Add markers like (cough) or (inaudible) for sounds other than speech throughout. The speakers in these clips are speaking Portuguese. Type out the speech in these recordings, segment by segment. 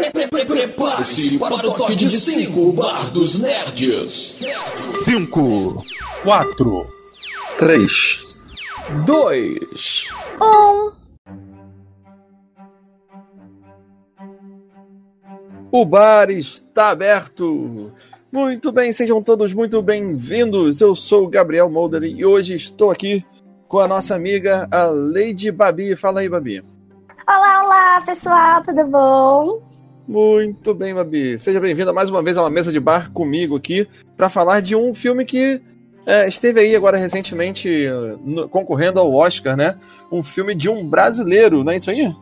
Prepare-se para o toque de 5 Bar dos Nerds. 5, 4, 3, 2, Um. O bar está aberto. Muito bem, sejam todos muito bem-vindos. Eu sou o Gabriel Molder e hoje estou aqui com a nossa amiga, a Lady Babi. Fala aí, Babi. Olá, olá, pessoal, tudo bom? Muito bem, Babi. Seja bem-vinda mais uma vez a uma mesa de bar comigo aqui para falar de um filme que é, esteve aí agora recentemente uh, no- concorrendo ao Oscar, né? Um filme de um brasileiro, não é isso aí?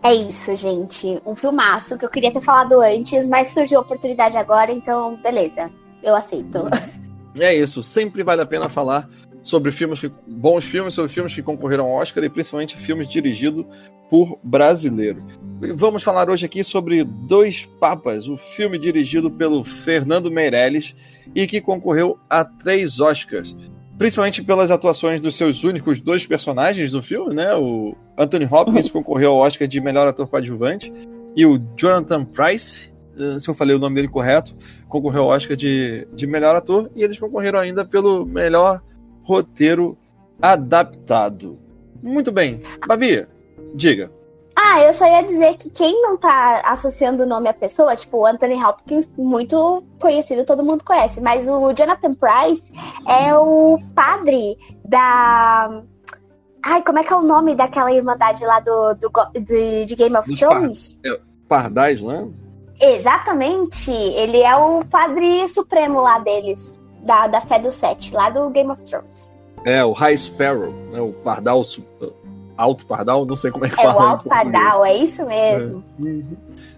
É isso, gente. Um filmaço que eu queria ter falado antes, mas surgiu a oportunidade agora, então beleza. Eu aceito. É isso, sempre vale a pena falar sobre filmes que, bons filmes, sobre filmes que concorreram ao Oscar e principalmente filmes dirigidos por brasileiro. E Vamos falar hoje aqui sobre Dois Papas, o filme dirigido pelo Fernando Meirelles e que concorreu a três Oscars. Principalmente pelas atuações dos seus únicos dois personagens do filme, né? O Anthony Hopkins concorreu ao Oscar de melhor ator coadjuvante e o Jonathan Price, eh, se eu falei o nome dele correto, concorreu ao Oscar de, de melhor ator e eles concorreram ainda pelo melhor roteiro adaptado. Muito bem. Babi, diga. Ah, eu só ia dizer que quem não tá associando o nome à pessoa, tipo o Anthony Hopkins, muito conhecido, todo mundo conhece, mas o Jonathan Price é o padre da. Ai, como é que é o nome daquela irmandade lá do, do go- de, Game of Dos Thrones? Pardais, né? Exatamente. Ele é o padre supremo lá deles, da, da fé do sete, lá do Game of Thrones. É, o High Sparrow, né? o Pardal, Alto Pardal, não sei como é que É fala. o em Alto. Pardal, é isso mesmo. Uhum.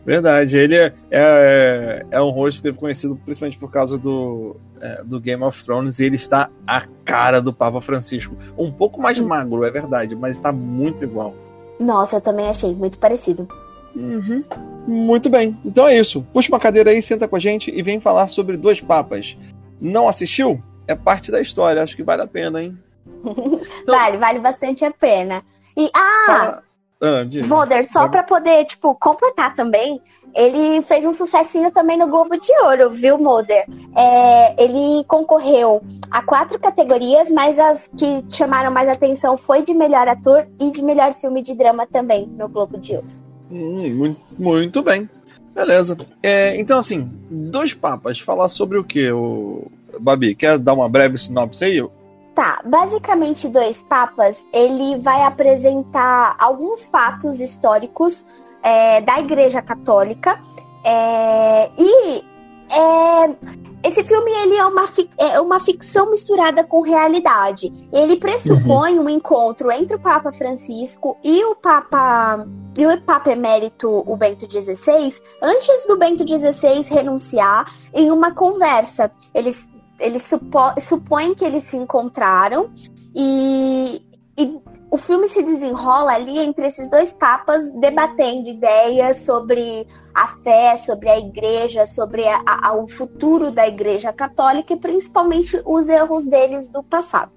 Verdade, ele é, é, é um rosto que teve conhecido principalmente por causa do, é, do Game of Thrones e ele está a cara do Papa Francisco. Um pouco mais magro, é verdade, mas está muito igual. Nossa, eu também achei muito parecido. Uhum. Muito bem, então é isso. Puxa uma cadeira aí, senta com a gente e vem falar sobre Dois Papas. Não assistiu? É parte da história, acho que vale a pena, hein? Então- (laughs) Vale, vale bastante a pena. E, ah, Fala- Ah. Boulder, só Vai. pra poder, tipo, completar também, ele fez um sucessinho também no Globo de Ouro, viu, Mulder? É, ele concorreu a quatro categorias, mas as que chamaram mais atenção foi de melhor ator e de melhor filme de drama também no Globo de Ouro. Hum, muito, muito bem. Beleza. É, então, assim, Dois Papas, falar sobre o que, o Babi? Quer dar uma breve sinopse aí? Tá, basicamente Dois Papas, ele vai apresentar alguns fatos históricos é, da Igreja Católica é, e é, esse filme ele é uma, é uma ficção misturada com realidade. Ele pressupõe um encontro entre o Papa Francisco e o Papa e o Papa Emérito, o Bento XVI, antes do Bento XVI renunciar em uma conversa. Eles eles supo- supõem que eles se encontraram e, e o filme se desenrola ali entre esses dois papas debatendo ideias sobre a fé, sobre a igreja, sobre a- a- o futuro da igreja católica e principalmente os erros deles do passado.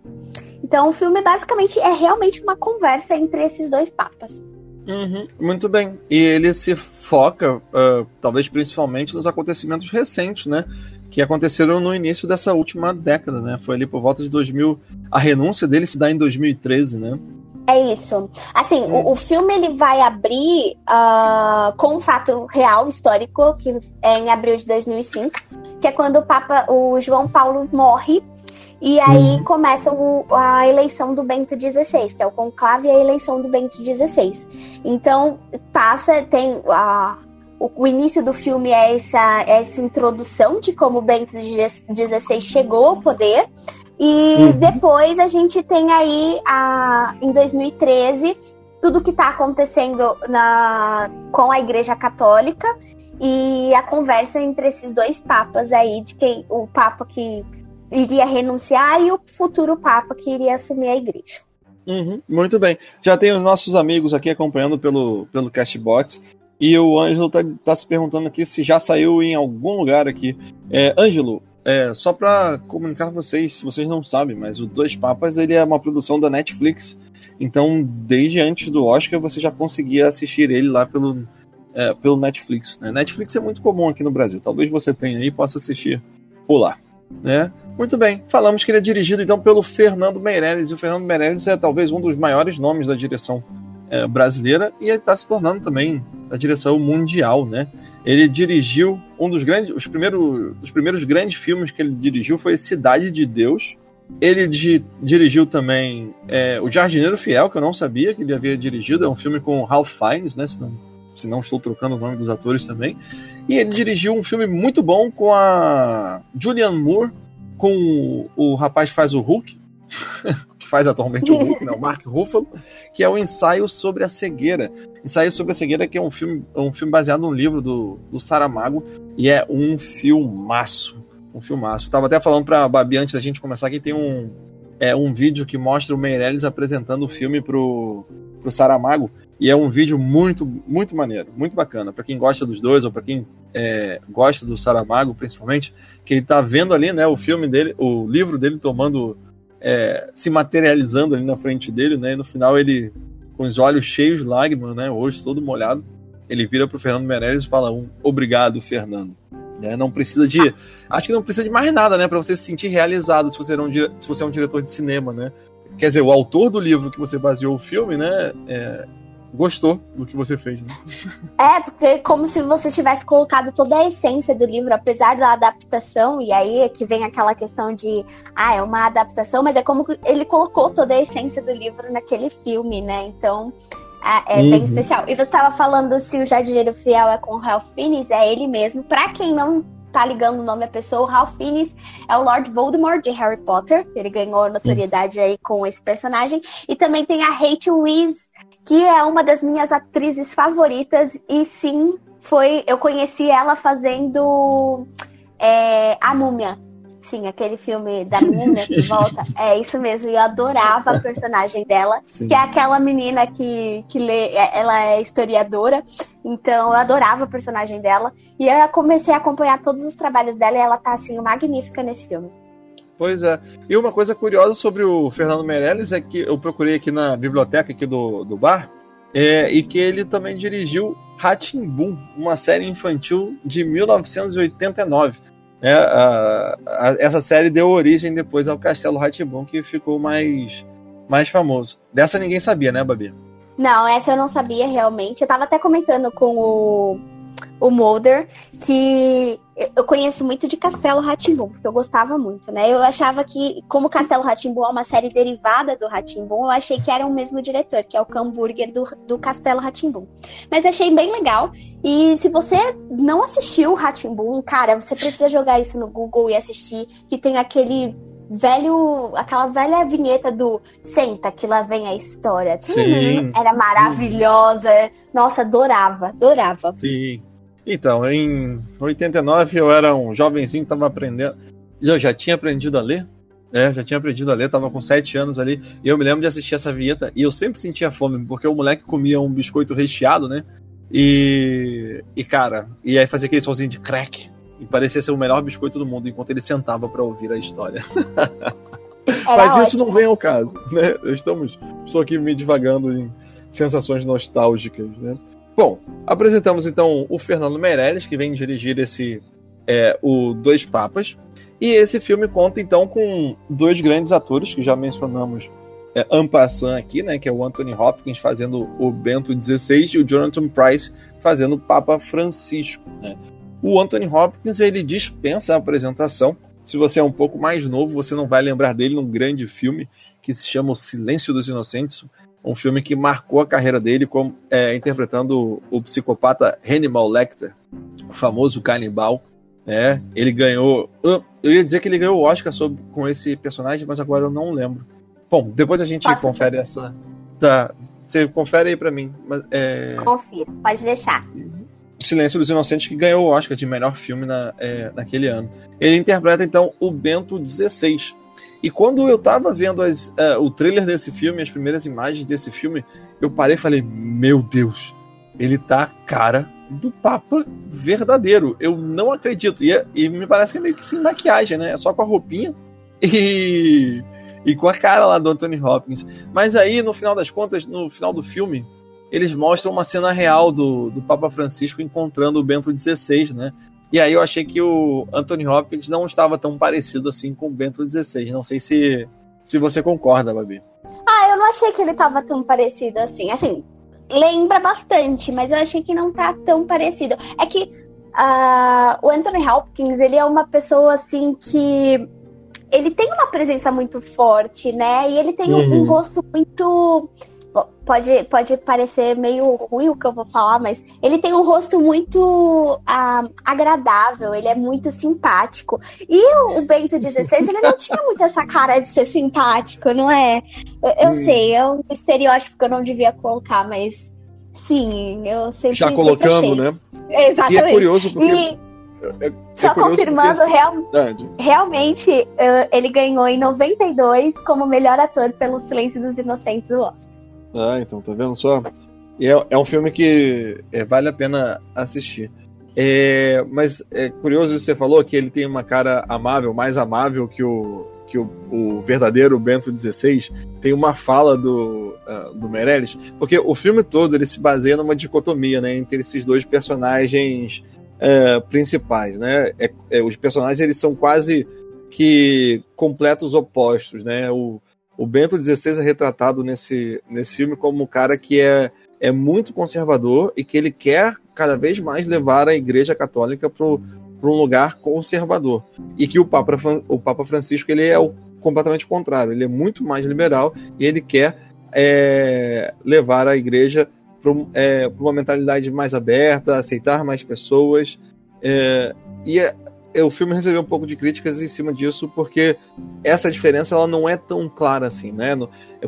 Então o filme basicamente é realmente uma conversa entre esses dois papas. Uhum, muito bem. E ele se foca, ah, talvez principalmente, nos acontecimentos recentes, né? Que aconteceram no início dessa última década, né? Foi ali por volta de 2000. A renúncia dele se dá em 2013, né? É isso. Assim, o, o filme ele vai abrir ah, com um fato real, histórico, que é em abril de 2005, que é quando o Papa, o João Paulo morre. E aí começa o- a eleição do Bento XVI, que é o conclave e a eleição do Bento XVI. Então, passa, tem a. O, o início do filme é essa, essa introdução de como o Bento XVI chegou ao poder. E Uhum. depois a gente tem aí, a, em 2013, tudo que está acontecendo na, com a Igreja Católica e a conversa entre esses dois papas aí, de quem o papa que iria renunciar e o futuro papa que iria assumir a igreja. Uhum, muito bem. Já tem os nossos amigos aqui acompanhando pelo, pelo Castbox. E o Ângelo tá, tá se perguntando aqui se já saiu em algum lugar aqui. É, Ângelo, é, só para comunicar vocês, se vocês não sabem, mas o Dois Papas ele é uma produção da Netflix. Então, desde antes do Oscar, você já conseguia assistir ele lá pelo, é, pelo Netflix. Né? Netflix é muito comum aqui no Brasil. Talvez você tenha aí e possa assistir por lá. Né? Muito bem, falamos que ele é dirigido então pelo Fernando Meirelles, e o Fernando Meirelles é talvez um dos maiores nomes da direção é, brasileira e está se tornando também da direção mundial, né? Ele dirigiu um dos grandes, os primeiros, os primeiros grandes filmes que ele dirigiu foi Cidade de Deus. Ele di, dirigiu também é, O Jardineiro Fiel, que eu não sabia que ele havia dirigido, é um filme com Ralph Fiennes, né? Se não, se não estou trocando o nome dos atores também. E ele dirigiu um filme muito bom com a Julianne Moore, com o, o rapaz que faz o Hulk, (laughs) que faz atualmente o (laughs) Hulk, né, o Mark Ruffalo, que é o ensaio sobre a cegueira. Ensaio sobre a cegueira, que é um filme, um filme baseado num livro do, do Saramago, e é um filmaço. Um filmaço. Tava até falando pra Babi antes da gente começar que tem um, é, um vídeo que mostra o Meirelles apresentando o filme pro, pro Saramago. E é um vídeo muito, muito maneiro, muito bacana. para quem gosta dos dois, ou para quem é, gosta do Saramago, principalmente, que ele tá vendo ali, né, o filme dele, o livro dele tomando, é, se materializando ali na frente dele, né, e no final ele, com os olhos cheios de lágrimas, né, rosto todo molhado, ele vira pro Fernando Meirelles e fala um obrigado, Fernando. É, não precisa de. Acho que não precisa de mais nada, né? para você se sentir realizado se você, é um, se você é um diretor de cinema, né? Quer dizer, o autor do livro que você baseou o filme, né? É, gostou do que você fez, né? É, porque é como se você tivesse colocado toda a essência do livro, apesar da adaptação, e aí é que vem aquela questão de, ah, é uma adaptação, mas é como ele colocou toda a essência do livro naquele filme, né? Então, é, é uhum. bem especial. E você estava falando se o Jardineiro Fiel é com o Ralph Fiennes, é ele mesmo. Pra quem não tá ligando o nome à pessoa, o Ralph Fiennes é o Lord Voldemort de Harry Potter. Ele ganhou notoriedade aí com esse personagem. E também tem a Rachel Weisz que é uma das minhas atrizes favoritas e sim, foi eu conheci ela fazendo é, a Múmia. Sim, aquele filme da Múmia que (laughs) volta. É isso mesmo. E eu adorava a personagem dela, sim. que é aquela menina que, que lê, é, ela é historiadora. Então eu adorava a personagem dela. E eu comecei a acompanhar todos os trabalhos dela e ela tá assim magnífica nesse filme. Pois é. E uma coisa curiosa sobre o Fernando Meirelles é que eu procurei aqui na biblioteca aqui do, do bar, é, e que ele também dirigiu Boom, uma série infantil de 1989. É, a, a, essa série deu origem depois ao Castelo Boom, que ficou mais, mais famoso. Dessa ninguém sabia, né, Babi? Não, essa eu não sabia realmente. Eu tava até comentando com o o Mulder, que eu conheço muito de Castelo Ratimbum, porque eu gostava muito, né? Eu achava que, como Castelo Ratimbum é uma série derivada do Ratimbum, eu achei que era o mesmo diretor, que é o Camburger do, do Castelo Ratimbum. Mas achei bem legal. E se você não assistiu o Ratimbum, cara, você precisa jogar isso no Google e assistir, que tem aquele velho, aquela velha vinheta do senta que lá vem a história. Sim. Era maravilhosa. Nossa, adorava, adorava. Sim. Então, em 89 eu era um jovenzinho que estava aprendendo. Eu já tinha aprendido a ler. É, já tinha aprendido a ler, tava com 7 anos ali. E eu me lembro de assistir essa vinheta. E eu sempre sentia fome, porque o moleque comia um biscoito recheado, né? E. E cara, e aí fazia aquele sozinho de crack. E parecia ser o melhor biscoito do mundo enquanto ele sentava para ouvir a história. Mas ótimo. isso não vem ao caso, né? Estamos só aqui me divagando em sensações nostálgicas, né? Bom, apresentamos então o Fernando Meirelles, que vem dirigir esse é, o Dois Papas. E esse filme conta então com dois grandes atores que já mencionamos é, Ampassan aqui, né, que é o Anthony Hopkins fazendo o Bento XVI e o Jonathan Price fazendo o Papa Francisco. Né. O Anthony Hopkins ele dispensa a apresentação. Se você é um pouco mais novo, você não vai lembrar dele num grande filme que se chama O Silêncio dos Inocentes, um filme que marcou a carreira dele como é, interpretando o, psicopata Hannibal Lecter, o famoso canibal. Né? Ele ganhou. Eu, eu ia dizer que ele ganhou o Oscar sobre, com esse personagem, mas agora eu não lembro. Bom, depois a gente Posso confere ver? essa. Tá. Você confere aí para mim. Mas, é... Confiro, pode deixar. Silêncio dos Inocentes, que ganhou o Oscar de melhor filme na, é, naquele ano. Ele interpreta então o Bento XVI, e quando eu tava vendo as, uh, o trailer desse filme, as primeiras imagens desse filme, eu parei e falei: Meu Deus, ele tá a cara do Papa verdadeiro. Eu não acredito. E, e me parece que é meio que sem maquiagem, né? É só com a roupinha (laughs) e, e com a cara lá do Anthony Hopkins. Mas aí, no final das contas, no final do filme, eles mostram uma cena real do, do Papa Francisco encontrando o Bento XVI, né? E aí eu achei que o Anthony Hopkins não estava tão parecido assim com o Bento XVI. Não sei se, se você concorda, Babi. Ah, eu não achei que ele estava tão parecido assim. Assim, lembra bastante, mas eu achei que não tá tão parecido. É que uh, o Anthony Hopkins, ele é uma pessoa assim que ele tem uma presença muito forte, né? E ele tem uhum. um, um rosto muito pode, pode parecer meio ruim o que eu vou falar, mas ele tem um rosto muito ah, agradável, ele é muito simpático. E o, o Bento XVI, ele não tinha muito essa cara de ser simpático, não é? Eu, eu hum. sei, é um estereótipo que eu não devia colocar, mas sim, eu sempre. Já colocamos, né? Exatamente. E é curioso porque. E... É, é Só confirmando, porque... real... realmente uh, ele ganhou em 92 como melhor ator pelo Silêncio dos Inocentes do Oscar. Ah, então, tá vendo só? É, é um filme que é, vale a pena assistir. É, mas é curioso você falou que ele tem uma cara amável, mais amável que o, que o, o verdadeiro Bento XVI. Tem uma fala do, uh, do Meirelles, porque o filme todo ele se baseia numa dicotomia né, entre esses dois personagens uh, principais. Né? É, é, os personagens eles são quase que completos opostos. Né? O, o Bento XVI é retratado nesse, nesse filme como um cara que é, é muito conservador e que ele quer cada vez mais levar a Igreja Católica para um lugar conservador. E que o Papa, o Papa Francisco ele é o completamente contrário, ele é muito mais liberal e ele quer é, levar a Igreja para é, uma mentalidade mais aberta, aceitar mais pessoas. É, e é, o filme recebeu um pouco de críticas em cima disso, porque essa diferença ela não é tão clara assim, né? É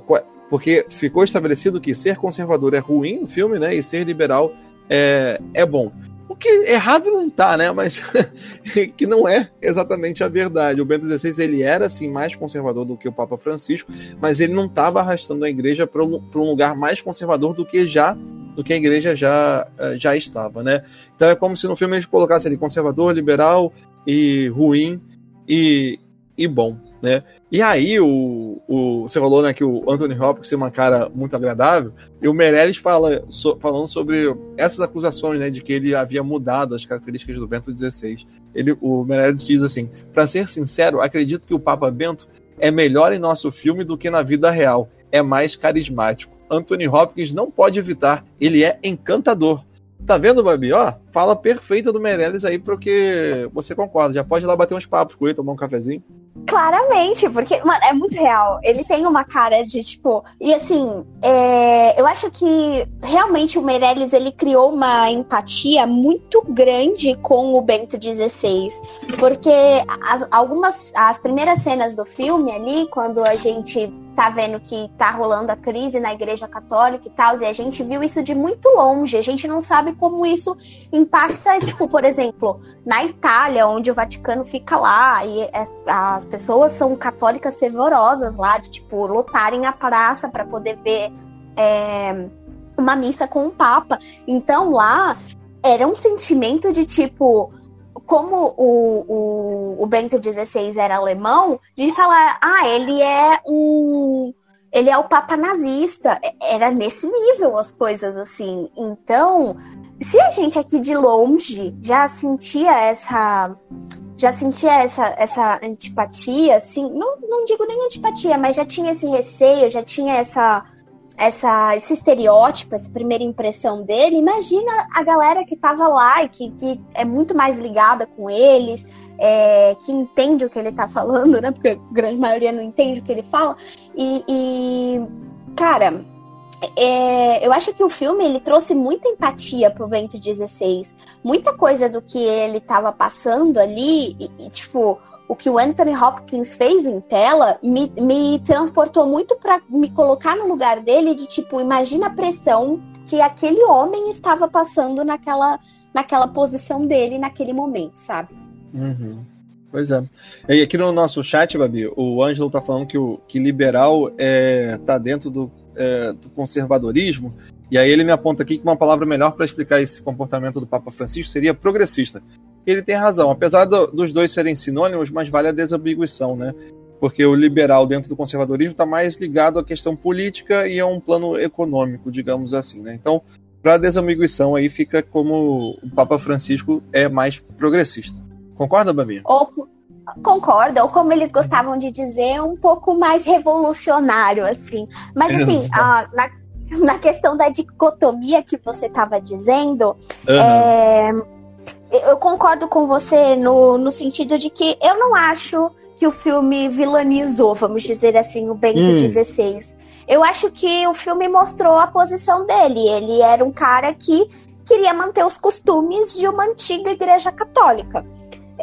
porque ficou estabelecido que ser conservador é ruim no filme, né? E ser liberal é, é bom. Que errado não tá, né? Mas (laughs) que não é exatamente a verdade. O Bento XVI ele era assim mais conservador do que o Papa Francisco, mas ele não estava arrastando a igreja para um, um lugar mais conservador do que já do que a igreja já, eh, já estava, né? Então é como se no filme eles colocassem ali conservador, liberal e ruim e, e bom, né? E aí o, o você falou né, que o Anthony Hopkins tem uma cara muito agradável e o Meirelles fala so, falando sobre essas acusações, né, de que ele havia mudado as características do Bento XVI. Ele, o Meirelles diz assim: para ser sincero, acredito que o Papa Bento é melhor em nosso filme do que na vida real. É mais carismático. Anthony Hopkins não pode evitar. Ele é encantador. Tá vendo, Babi? Ó, fala perfeita do Meirelles aí porque você concorda. Já pode ir lá bater uns papos com ele, tomar um cafezinho. Claramente, porque, mano, é muito real. Ele tem uma cara de, tipo. E assim, é, eu acho que realmente o Meirelles ele criou uma empatia muito grande com o Bento XVI. Porque as, algumas. As primeiras cenas do filme ali, quando a gente tá vendo que tá rolando a crise na Igreja Católica e tal, e a gente viu isso de muito longe. A gente não sabe como isso impacta, tipo, por exemplo, na Itália, onde o Vaticano fica lá, e as, as pessoas são católicas fervorosas lá, de, tipo, lotarem a praça para poder ver é, uma missa com o Papa. Então lá era um sentimento de tipo como o, o, o Bento XVI era alemão, de falar, ah, ele é um. Ele é o Papa nazista. Era nesse nível as coisas assim. Então, se a gente aqui de longe já sentia essa. Já sentia essa, essa antipatia, assim, não, não digo nem antipatia, mas já tinha esse receio, já tinha essa, essa, esse estereótipo, essa primeira impressão dele, imagina a galera que tava lá e que, que é muito mais ligada com eles, é, que entende o que ele tá falando, né? Porque a grande maioria não entende o que ele fala. E, e cara, é, eu acho que o filme ele trouxe muita empatia pro Bento 16. Muita coisa do que ele tava passando ali, e, e tipo, o que o Anthony Hopkins fez em tela me, me transportou muito para me colocar no lugar dele de tipo, imagina a pressão que aquele homem estava passando naquela, naquela posição dele naquele momento, sabe? Uhum. Pois é. E aqui no nosso chat, Babi, o Ângelo tá falando que o que liberal é, tá dentro do, é, do conservadorismo. E aí ele me aponta aqui que uma palavra melhor para explicar esse comportamento do Papa Francisco seria progressista ele tem razão. Apesar do, dos dois serem sinônimos, mas vale a desambiguição, né? porque o liberal dentro do conservadorismo está mais ligado à questão política e a um plano econômico, digamos assim. Né? Então, para desamiguição aí fica como o Papa Francisco é mais progressista. Concorda, Babi? Ou, concorda, ou como eles gostavam de dizer, um pouco mais revolucionário, assim. Mas assim, a, na, na questão da dicotomia que você estava dizendo, uhum. é, eu concordo com você no, no sentido de que eu não acho que o filme vilanizou, vamos dizer assim, o Bento. Hum. Eu acho que o filme mostrou a posição dele. Ele era um cara que queria manter os costumes de uma antiga igreja católica.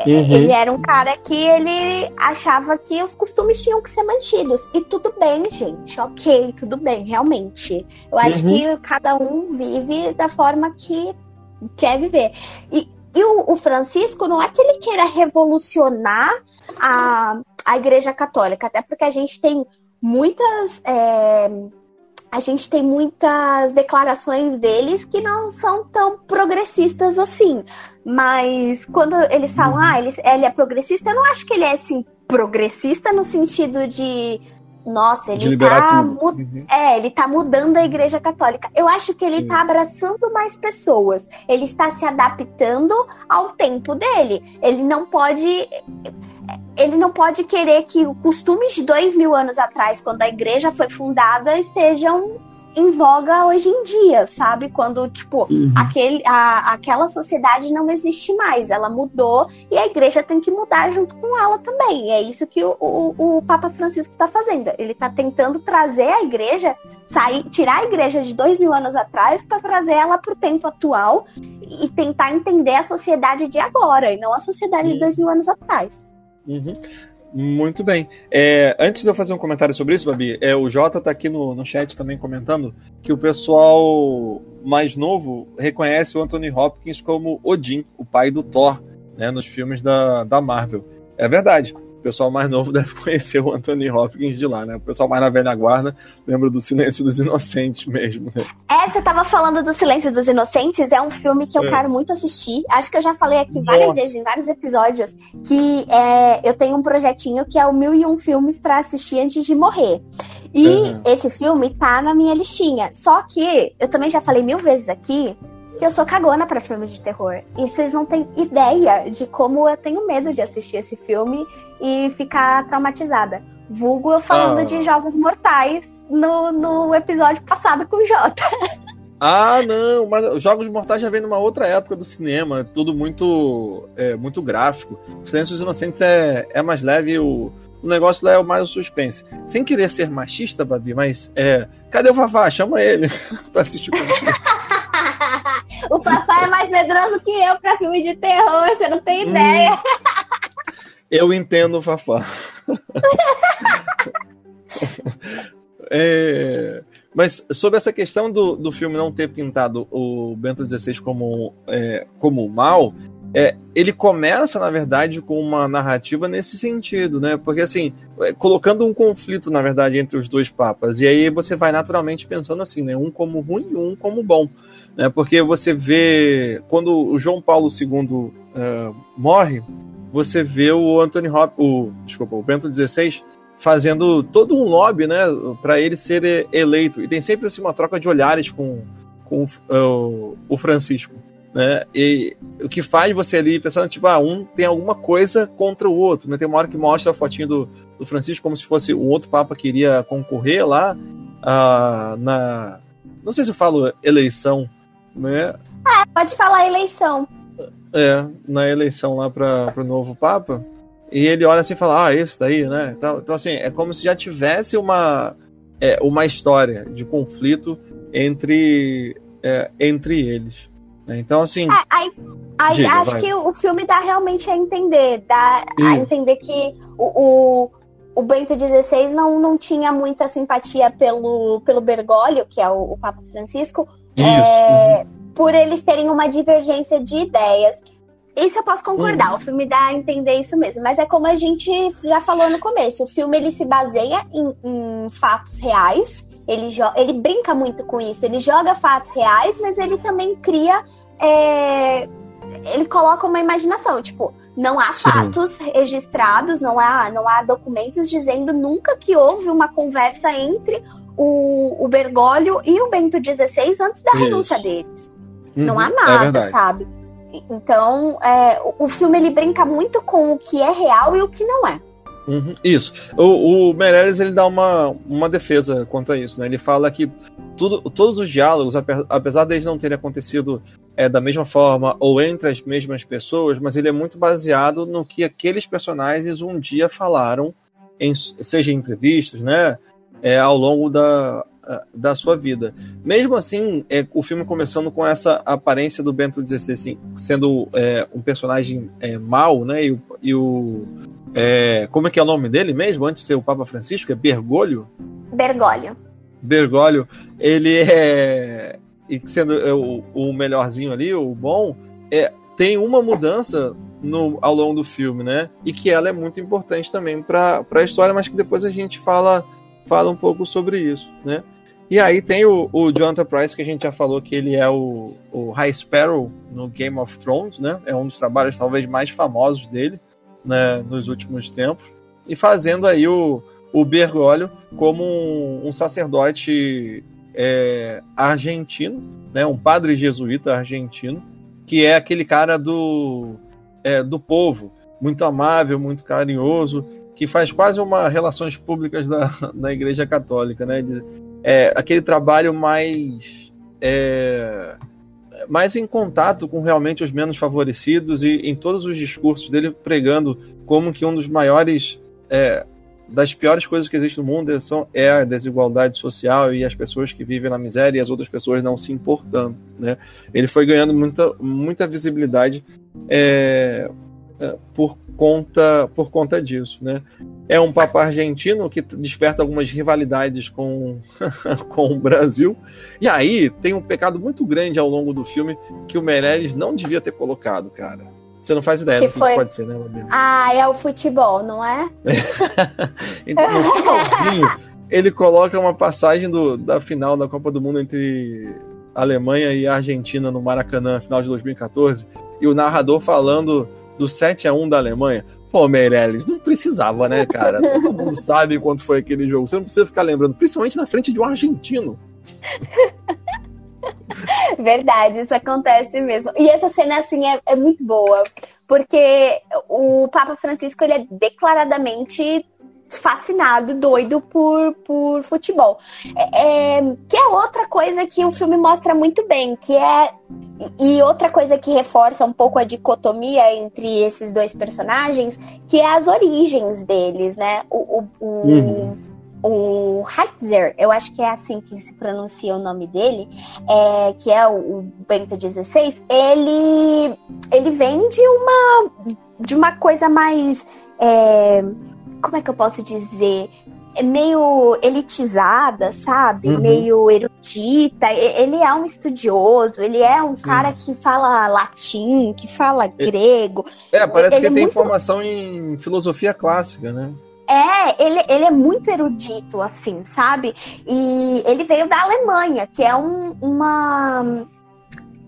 Uhum. Ele era um cara que ele achava que os costumes tinham que ser mantidos. E tudo bem, gente. Ok, tudo bem, realmente. Eu acho uhum. que cada um vive da forma que quer viver. E, e o, o, Francisco não é que ele queira revolucionar a, a Igreja Católica, até porque a gente tem muitas. É, a gente tem muitas declarações deles que não são tão progressistas assim. Mas quando eles falam, ah, ele, ele é progressista, eu não acho que ele é assim, progressista no sentido de nossa, ele tá, uhum. é, ele tá mudando a igreja católica. Eu acho que ele Sim. tá abraçando mais pessoas. Ele está se adaptando ao tempo dele. Ele não pode. Ele não pode querer que os costumes de dois mil anos atrás, quando a igreja foi fundada, estejam em voga hoje em dia, sabe? Quando, tipo, uhum. aquele, a, aquela sociedade não existe mais, ela mudou e a igreja tem que mudar junto com ela também. E é isso que o, o, o Papa Francisco está fazendo. Ele está tentando trazer a igreja, sair, tirar a igreja de dois mil anos atrás para trazer ela para o tempo atual e tentar entender a sociedade de agora e não a sociedade uhum. de dois mil anos atrás. Uhum. Muito bem. É, antes de eu fazer um comentário sobre isso, Babi, é, o Jota está aqui no, no chat também comentando que o pessoal mais novo reconhece o Anthony Hopkins como Odin, o pai do Thor, né, nos filmes da, da Marvel. É verdade pessoal mais novo (laughs) deve conhecer o Anthony Hopkins de lá, né? O pessoal mais na velha guarda lembra do Silêncio dos Inocentes mesmo, né? É, você tava falando do Silêncio dos Inocentes, é um filme que eu é. quero muito assistir. Acho que eu já falei aqui várias Nossa. vezes, em vários episódios, que é, eu tenho um projetinho que é o Mil e Um Filmes para assistir antes de morrer. E uhum. esse filme tá na minha listinha. Só que, eu também já falei mil vezes aqui, que eu sou cagona para filmes de terror. E vocês não têm ideia de como eu tenho medo de assistir esse filme e ficar traumatizada. Vulgo eu falando ah. de Jogos Mortais no, no episódio passado com o Jota. Ah, não, mas Jogos Mortais já vem numa outra época do cinema, tudo muito é, muito gráfico. Silêncio dos Inocentes é, é mais leve, o, o negócio lá é mais o suspense. Sem querer ser machista, Babi, mas é, cadê o Fafá? Chama ele (laughs) pra assistir com O Fafá é mais medroso que eu pra filme de terror, você não tem hum. ideia. Eu entendo o Fafá. é, mas sobre essa questão do, do filme não ter pintado o Bento XVI como, é, como mal, é, ele começa, na verdade, com uma narrativa nesse sentido, né? Porque, assim, é, colocando um conflito, na verdade, entre os dois papas, e aí você vai naturalmente pensando assim, né? Um como ruim e um como bom. Né? Porque você vê, quando o João Paulo II uh, é, morre, você vê o Anthony Hop, o desculpa, o Bento XVI fazendo todo um lobby, né, para ele ser eleito. E tem sempre assim, uma troca de olhares com, com uh, o Francisco, né? E o que faz você ali pensando tipo, ah, um tem alguma coisa contra o outro, né? Tem uma hora que mostra a fotinho do, do Francisco como se fosse o outro papa que iria concorrer lá uh, na não sei se eu falo eleição, né? Ah, pode falar eleição. É, na eleição lá para o novo Papa. E ele olha assim e fala, ah, esse daí, né? Então, então assim, é como se já tivesse uma, é, uma história de conflito entre, é, entre eles. Né? Então, assim. É, aí, aí diga, acho vai. que o filme dá realmente a entender, dá a entender que o, o, o Bento XVI não, não tinha muita simpatia pelo, pelo Bergoglio, que é o, o Papa Francisco. Isso. É, uhum por eles terem uma divergência de ideias. Isso eu posso concordar, uhum. o filme dá a entender isso mesmo. Mas é como a gente já falou no começo: o filme ele se baseia em, em fatos reais, ele, ele brinca muito com isso, ele joga fatos reais, mas ele também cria. É... Ele coloca uma imaginação, tipo, Não há Sim. fatos registrados, não há, não há documentos dizendo nunca que houve uma conversa entre o, o Bergoglio e o Bento XVI antes da Isso. renúncia deles. Não Uhum, há é nada, verdade. sabe? Então, é, o, filme ele brinca muito com o que é real e o que não é. Uhum, Isso. O, o Meirelles ele dá uma, uma defesa quanto a isso, né? Ele fala que tudo, todos os diálogos, ape- apesar deles não terem acontecido é, da mesma forma ou entre as mesmas pessoas, mas ele é muito baseado no que aqueles personagens um dia falaram, em, seja em entrevistas, né? É, ao longo da, da sua vida. Mesmo assim, é, o filme começando com essa aparência do Bento XVI assim, sendo é, um personagem é, mau, né? E o, e o é, como é que é o nome dele mesmo? Antes de ser o Papa Francisco, é Bergoglio? Bergoglio. Bergoglio, ele é. E sendo é, o, o melhorzinho ali, o bom, é, tem uma mudança no, ao longo do filme, né? E que ela é muito importante também para a história, mas que depois a gente fala, fala um pouco sobre isso, né? E aí tem o, o Jonathan Price, que a gente já falou que ele é o, o High Sparrow no Game of Thrones, né? É um dos trabalhos talvez mais famosos dele né, nos últimos tempos. E fazendo aí o, o Bergoglio como um, um sacerdote é, argentino, né, um padre jesuíta argentino, que é aquele cara do, é, do povo, muito amável, muito carinhoso, que faz quase uma relações públicas da, (laughs) da Igreja Católica, né? É, aquele trabalho mais é, mais em contato com realmente os menos favorecidos e em todos os discursos dele pregando como que um dos maiores é, das piores coisas que existe no mundo é, são, é a desigualdade social e as pessoas que vivem na miséria e as outras pessoas não se importando, né? Ele foi ganhando muita, muita visibilidade é, por conta por conta disso, né? É um papa argentino que desperta algumas rivalidades com (laughs) com o Brasil e aí tem um pecado muito grande ao longo do filme que o Meirelles não devia ter colocado, cara. Você não faz ideia Que do que foi? pode ser, né? Ah, é o futebol, não é? (laughs) Então, no finalzinho, ele coloca uma passagem do, da final da Copa do Mundo entre Alemanha e Argentina no Maracanã, final de 2014, e o narrador falando do 7 a 1 da Alemanha. Pô, Meirelles, não precisava, né, cara? (laughs) Todo mundo sabe quanto foi aquele jogo. Você não precisa ficar lembrando, principalmente na frente de um argentino. Verdade, isso acontece mesmo. E essa cena, assim, é, é muito boa. Porque o Papa Francisco, ele é declaradamente fascinado, doido por, por futebol. É, é, que é outra coisa que o filme mostra muito bem, que é... E outra coisa que reforça um pouco a dicotomia entre esses dois personagens, que é as origens deles, né? O, o, o, Uhum. o Heitzer, eu acho que é assim que se pronuncia o nome dele, é, que é o, o Bento XVI, ele, ele vem de uma, de uma coisa mais. é, como é que eu posso dizer? É meio elitizada, sabe? Uhum. Meio erudita. Ele é um estudioso, ele é um Sim. cara que fala latim, que fala grego. É, parece Ele que é tem muito- formação em filosofia clássica, né? É, ele, ele é muito erudito, assim, sabe? E ele veio da Alemanha, que é um- uma.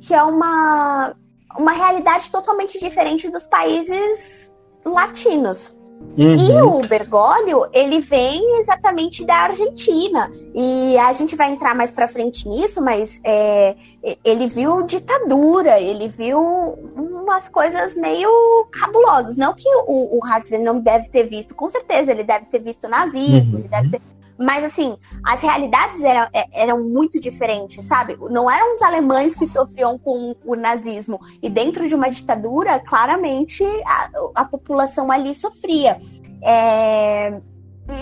que é uma. uma realidade totalmente diferente dos países latinos. E Uhum. o Bergoglio, ele vem exatamente da Argentina. E a gente vai entrar mais pra frente nisso, mas é, ele viu ditadura, ele viu umas coisas meio cabulosas. Não que o, o Hartz não deve ter visto, com certeza ele deve ter visto nazismo, Uhum. ele deve ter. Mas assim, as realidades eram, é- eram muito diferentes, sabe? Não eram os alemães que sofriam com o nazismo. E dentro de uma ditadura, claramente a, a população ali sofria. É,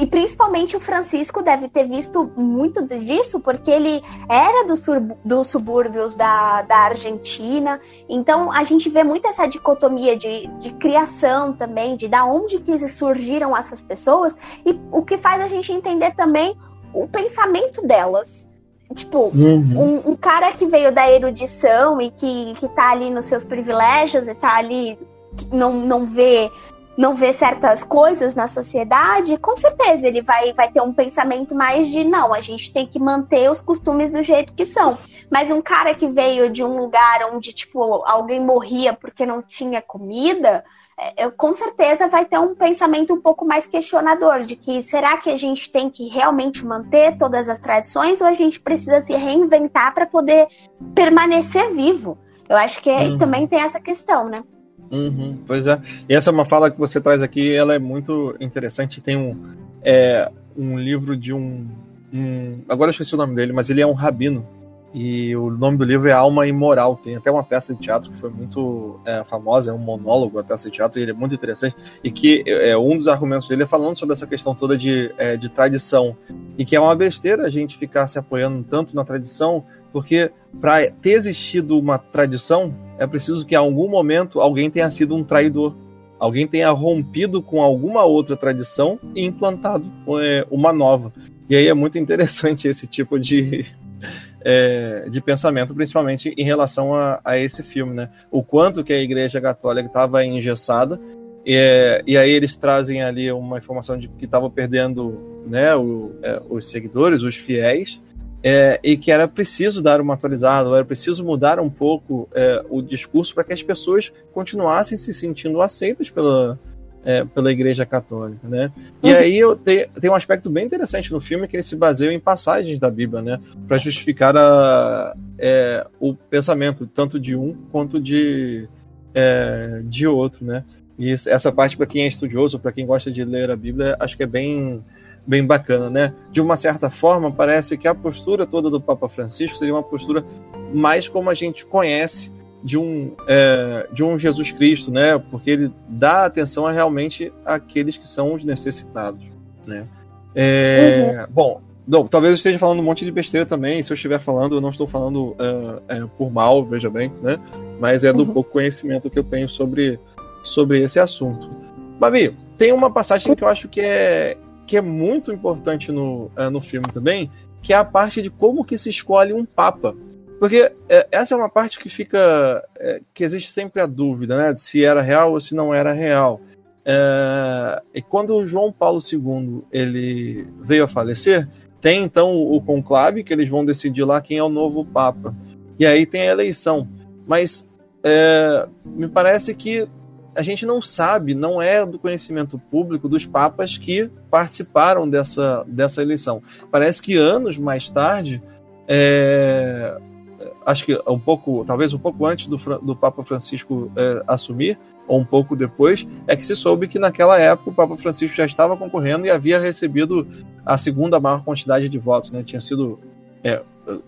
E principalmente o Francisco deve ter visto muito disso, porque ele era do dos subúrbios da, da Argentina. Então a gente vê muito essa dicotomia de, de criação também, de da onde que surgiram essas pessoas, e o que faz a gente entender também o pensamento delas. Tipo, Uhum. um, um cara que veio da erudição e que, que tá ali nos seus privilégios e tá ali, não, não vê não vê certas coisas na sociedade, com certeza ele vai, vai ter um pensamento mais de não, a gente tem que manter os costumes do jeito que são. Mas um cara que veio de um lugar onde, tipo, alguém morria porque não tinha comida, é, com certeza vai ter um pensamento um pouco mais questionador de que será que a gente tem que realmente manter todas as tradições ou a gente precisa se reinventar para poder permanecer vivo? Eu acho que uhum. também tem essa questão, né? Uhum, pois é. E essa é uma fala que você traz aqui, ela é muito interessante. Tem um, é, um livro de um, um. Agora eu esqueci o nome dele, mas ele é um rabino. E o nome do livro é Alma Imoral. Tem até uma peça de teatro que foi muito é, famosa, é um monólogo, a peça de teatro, e ele é muito interessante. E que é, um dos argumentos dele é falando sobre essa questão toda de, é, de tradição. E que é uma besteira a gente ficar se apoiando tanto na tradição, porque para ter existido uma tradição, é preciso que em algum momento alguém tenha sido um traidor. Alguém tenha rompido com alguma outra tradição e implantado é, uma nova. E aí é muito interessante (laughs) esse tipo de, é, de pensamento, principalmente em relação a, a, esse filme, né? O quanto que a Igreja Católica estava engessada, e, e aí eles trazem ali uma informação de que estava perdendo né, o, é, os seguidores, os fiéis, é, e que era preciso dar uma atualizada, era preciso mudar um pouco é, o discurso para que as pessoas continuassem se sentindo aceitas pela, é, pela Igreja Católica, né? E uhum. aí eu te, tem um aspecto bem interessante no filme que ele se baseia em passagens da Bíblia, né? Para justificar a, é, o pensamento tanto de um quanto de é, de outro, né? E essa parte para quem é estudioso, para quem gosta de ler a Bíblia, acho que é bem bem bacana, né? De uma certa forma, parece que a postura toda do Papa Francisco seria uma postura mais como a gente conhece de um, é, de um Jesus Cristo, né? Porque ele dá atenção a realmente àqueles que são os necessitados, né? É, uhum. Bom, não, talvez eu esteja falando um monte de besteira também. Se eu estiver falando, eu não estou falando uh, por mal, veja bem, né? Mas é do uhum. pouco conhecimento que eu tenho sobre, sobre esse assunto. Babi, tem uma passagem que eu acho que é, que é muito importante no, é, no filme também, que é a parte de como que se escolhe um papa. Porque é, essa é uma parte que fica. É, que existe sempre a dúvida, né? De se era real ou se não era real. É, e quando João Paulo II ele veio a falecer, tem então o conclave, que eles vão decidir lá quem é o novo Papa. E aí tem a eleição. Mas é, me parece que a gente não sabe, não é do conhecimento público dos papas que participaram dessa, dessa eleição. Parece que anos mais tarde, é, acho que um pouco, talvez um pouco antes do, do Papa Francisco é, assumir, ou um pouco depois, é que se soube que naquela época o Papa Francisco já estava concorrendo e havia recebido a segunda maior quantidade de votos, né? Tinha sido é,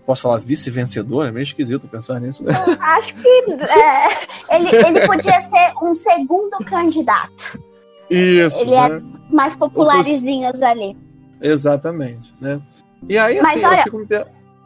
posso falar vice-vencedor? É meio esquisito pensar nisso. Né? Acho que é, ele, ele podia ser um segundo candidato. Isso. Ele é né? é mais popularizinhos ali. Exatamente, né? E aí, assim, Mas, olha, eu fico me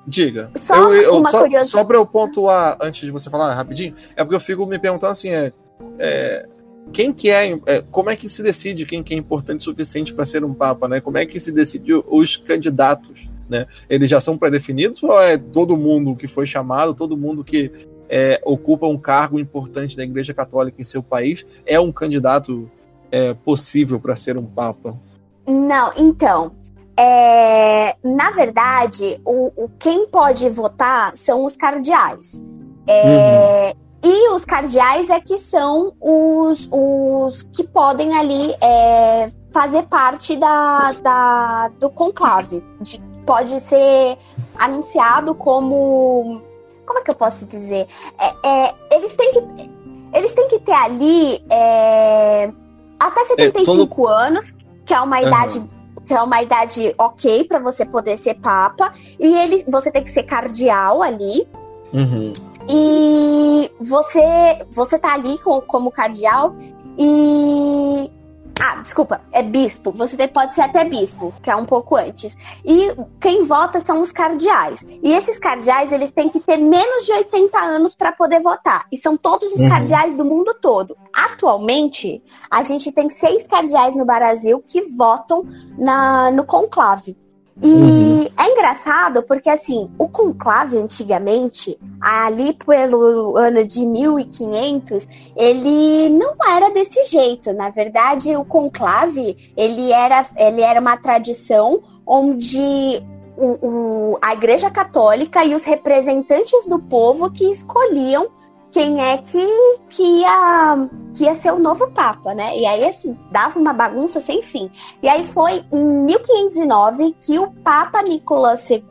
Diga. Só eu, eu, uma só, curiosidade. Só para eu pontuar, antes de você falar rapidinho, é porque eu fico me perguntando assim, é, é quem que é, é, como é que se decide quem que é importante o suficiente para ser um papa, né? Como é que se decide os candidatos né? Eles já são pré-definidos ou é todo mundo que foi chamado, todo mundo que é, ocupa um cargo importante da Igreja Católica em seu país é um candidato é, possível para ser um papa? Não, então. É, na verdade, o, o, quem pode votar são os cardeais. É, uhum. E os cardeais é que são os, os que podem ali é, fazer parte da, da, do conclave, de pode ser anunciado como. Como é que eu posso dizer? É, é, eles têm que. Eles têm que ter ali é, até 75 é, todo... anos, que é uma idade. Uhum. Que é uma idade ok para você poder ser papa. E ele, você tem que ser cardeal ali. Uhum. E você, você tá ali com, como cardeal. E ah, desculpa, é bispo. Você pode ser até bispo, que é um pouco antes. E quem vota são os cardeais. E esses cardeais, eles têm que ter menos de 80 anos para poder votar. E são todos os uhum. cardeais do mundo todo. Atualmente, a gente tem seis cardeais no Brasil que votam na, no conclave. E uhum. é engraçado porque, assim, o conclave antigamente, ali pelo ano de 1500, ele não era desse jeito. Na verdade, o conclave, ele era, ele era uma tradição onde o, o, a Igreja Católica e os representantes do povo que escolhiam quem é que, que, ia, que ia ser o novo Papa, né? E aí, assim, dava uma bagunça sem fim. E aí foi em 1509 que o Papa Nicolas II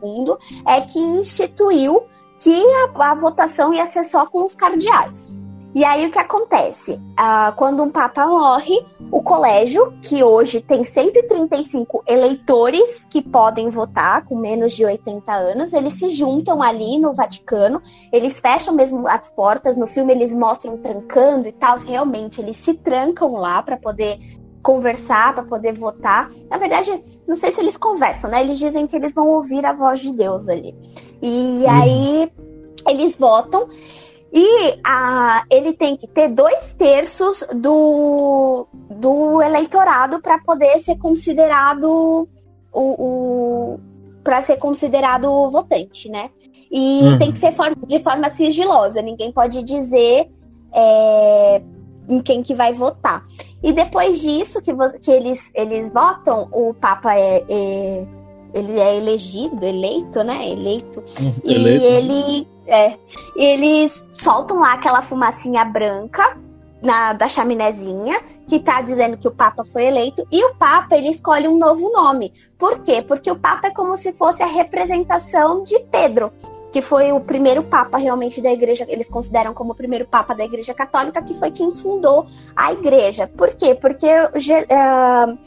é que instituiu que a, a votação ia ser só com os cardeais. E aí o que acontece? Ah, quando um papa morre, o colégio, que hoje tem 135 eleitores que podem votar com menos de 80 anos, eles se juntam ali no Vaticano, eles fecham mesmo as portas, no filme eles mostram trancando e tal, realmente eles se trancam lá para poder conversar, para poder votar. Na verdade, não sei se eles conversam, né? Eles dizem que eles vão ouvir a voz de Deus ali. E aí eles votam e a, ele tem que ter dois terços do, do eleitorado para poder ser considerado o, o para ser considerado votante, né? E uhum. tem que ser de forma sigilosa. Ninguém pode dizer é, em quem que vai votar. E depois disso que, que eles, eles votam, o Papa é, é ele é elegido, eleito, né? Eleito. Uhum, e eleito. ele é, eles soltam lá aquela fumacinha branca na, da chaminézinha, que tá dizendo que o Papa foi eleito, e o Papa ele escolhe um novo nome. Por quê? Porque o Papa é como se fosse a representação de Pedro, que foi o primeiro Papa realmente da Igreja, eles consideram como o primeiro Papa da Igreja Católica, que foi quem fundou a Igreja. Por quê? Porque uh,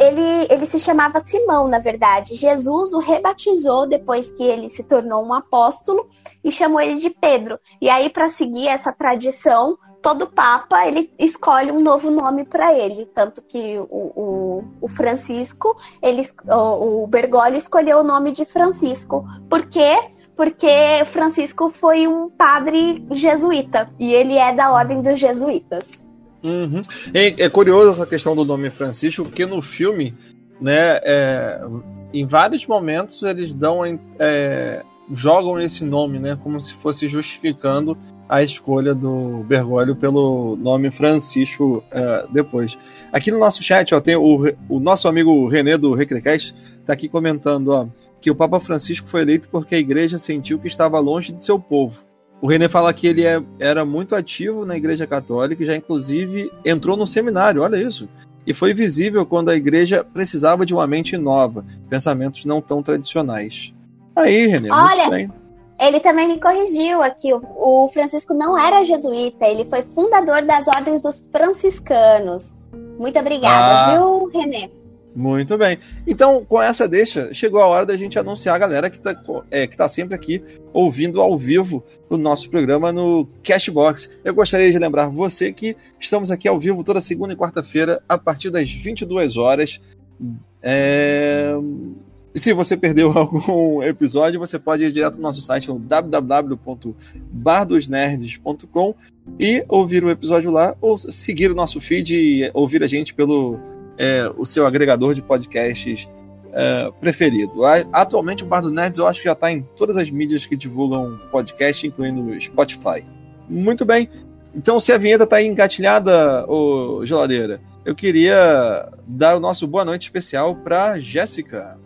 ele, ele se chamava Simão, na verdade. Jesus o rebatizou depois que ele se tornou um apóstolo e chamou ele de Pedro. E aí, para seguir essa tradição, todo papa ele escolhe um novo nome para ele. Tanto que o, o, o Francisco, ele, o, o Bergoglio escolheu o nome de Francisco. Por quê? Porque Francisco foi um padre jesuíta e ele é da ordem dos jesuítas. Uhum. É, curioso essa questão do nome Francisco, porque no filme, né, é, em vários momentos eles dão, é, jogam esse nome, né, como se fosse justificando a escolha do Bergoglio pelo nome Francisco é, depois. Aqui no nosso chat, ó, tem o, o nosso amigo René do Recrecast está aqui comentando, ó, que o Papa Francisco foi eleito porque a igreja sentiu que estava longe de seu povo o René fala que ele é, era muito ativo na Igreja Católica e já inclusive entrou no seminário, olha isso. E foi visível quando a igreja precisava de uma mente nova, pensamentos não tão tradicionais. Aí, René, olha, ele também me corrigiu aqui. O Francisco não era jesuíta, ele foi fundador das ordens dos franciscanos. Muito obrigada, ah. viu, René? Muito bem. Então, com essa deixa, chegou a hora da gente anunciar a galera que está é, que tá sempre aqui ouvindo ao vivo o nosso programa no Cashbox. Eu gostaria de lembrar você que estamos aqui ao vivo toda segunda e quarta-feira, a partir das 22 horas. É... Se você perdeu (laughs) algum episódio, você pode ir direto no nosso site no www.bardosnerds.com e ouvir o episódio lá, ou seguir o nosso feed e ouvir a gente pelo é, o seu agregador de podcasts é, preferido. Atualmente o Bar do Nerds eu acho que já está em todas as mídias que divulgam podcast, incluindo Spotify. Muito bem. Então, se a vinheta está engatilhada, ô geladeira, eu queria dar o nosso boa noite especial para Jéssica.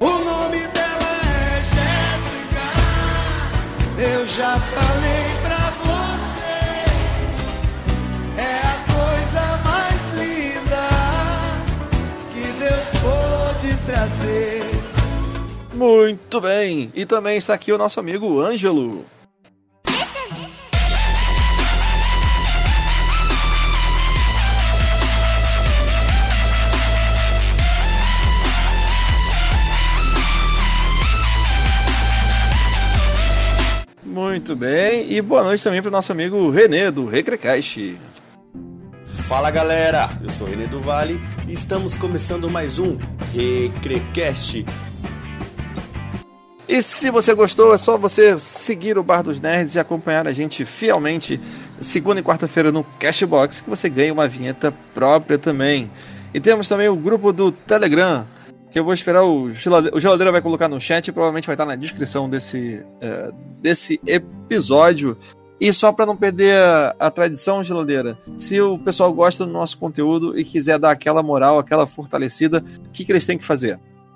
O nome dela é Jéssica. Eu já falei Muito bem! E também está aqui o nosso amigo Ângelo. Muito bem, e boa noite também para o nosso amigo Renê do Recrecast. Fala galera, eu sou Renê do Vale e estamos começando mais um Recrecast, e se você gostou, é só você seguir o Bar dos Nerds e acompanhar a gente fielmente segunda e quarta-feira no Cashbox, que você ganha uma vinheta própria também. E temos também o grupo do Telegram, que eu vou esperar o geladeira, o vai colocar no chat provavelmente vai estar na descrição desse, uh, desse episódio. E só para não perder a, a, tradição, geladeira, se o pessoal gosta do nosso conteúdo e quiser dar aquela moral, aquela fortalecida, o que, que eles têm que fazer?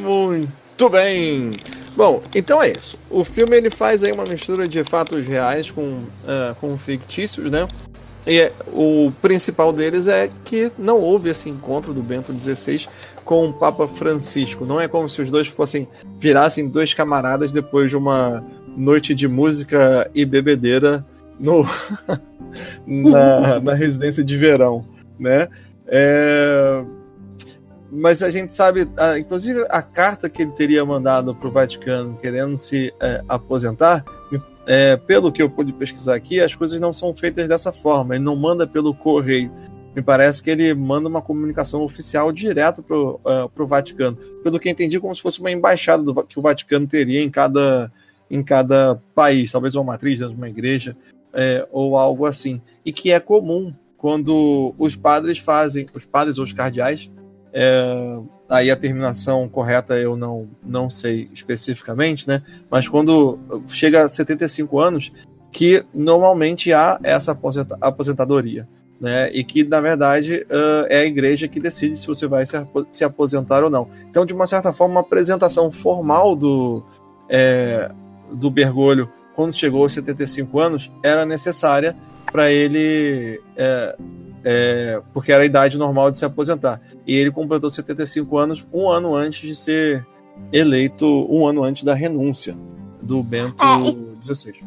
Muito bem. Bom, então é isso. O filme ele faz aí uma mistura de fatos reais com, uh, com fictícios, né? E é, o principal deles é que não houve esse encontro do Bento XVI com o Papa Francisco. Não é como se os dois fossem virassem dois camaradas depois de uma noite de música e bebedeira no (laughs) na, na residência de verão, né? É mas a gente sabe, inclusive a carta que ele teria mandado para o Vaticano querendo se é, aposentar, é, pelo que eu pude pesquisar aqui, as coisas não são feitas dessa forma. Ele não manda pelo correio. Me parece que ele manda uma comunicação oficial direto para o uh, Vaticano. Pelo que entendi, como se fosse uma embaixada do, que o Vaticano teria em cada, em cada país, talvez uma matriz dentro de uma igreja é, ou algo assim. E que é comum quando os padres fazem, os padres ou os cardeais é, aí a terminação correta eu não, não sei especificamente, né? Mas quando chega a 75 anos, que normalmente há essa aposentadoria, né? E que na verdade é a igreja que decide se você vai se, se aposentar ou não. Então, de uma certa forma, uma apresentação formal do, é, do Bergoglio quando chegou aos 75 anos era necessária para ele é, é, porque era a idade normal de se aposentar. E ele completou 75 anos um ano antes de ser eleito, um ano antes da renúncia do Bento é, e... XVI.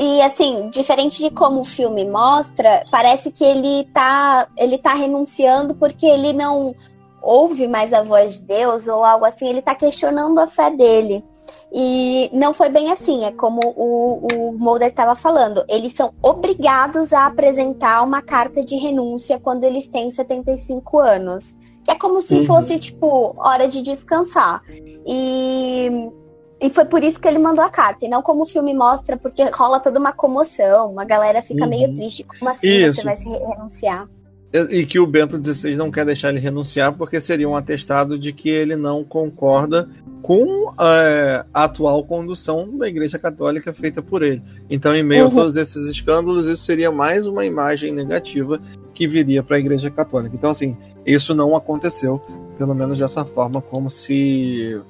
E assim, diferente de como o filme mostra, parece que ele tá, ele tá renunciando porque ele não ouve mais a voz de Deus ou algo assim, ele tá questionando a fé dele. E não foi bem assim, é como o, o Mulder estava falando. Eles são obrigados a apresentar uma carta de renúncia quando eles têm 75 anos. Que é como se uhum. fosse, tipo, hora de descansar. E, e foi por isso que ele mandou a carta. E não como o filme mostra, porque rola toda uma comoção, uma galera fica uhum. meio triste. Como assim isso. você vai se renunciar? E que o Bento XVI não quer deixar ele renunciar porque seria um atestado de que ele não concorda com é, a atual condução da Igreja Católica feita por ele. Então, em meio uhum. a todos esses escândalos, isso seria mais uma imagem negativa que viria para a Igreja Católica. Então, assim, isso não aconteceu, pelo menos dessa forma como se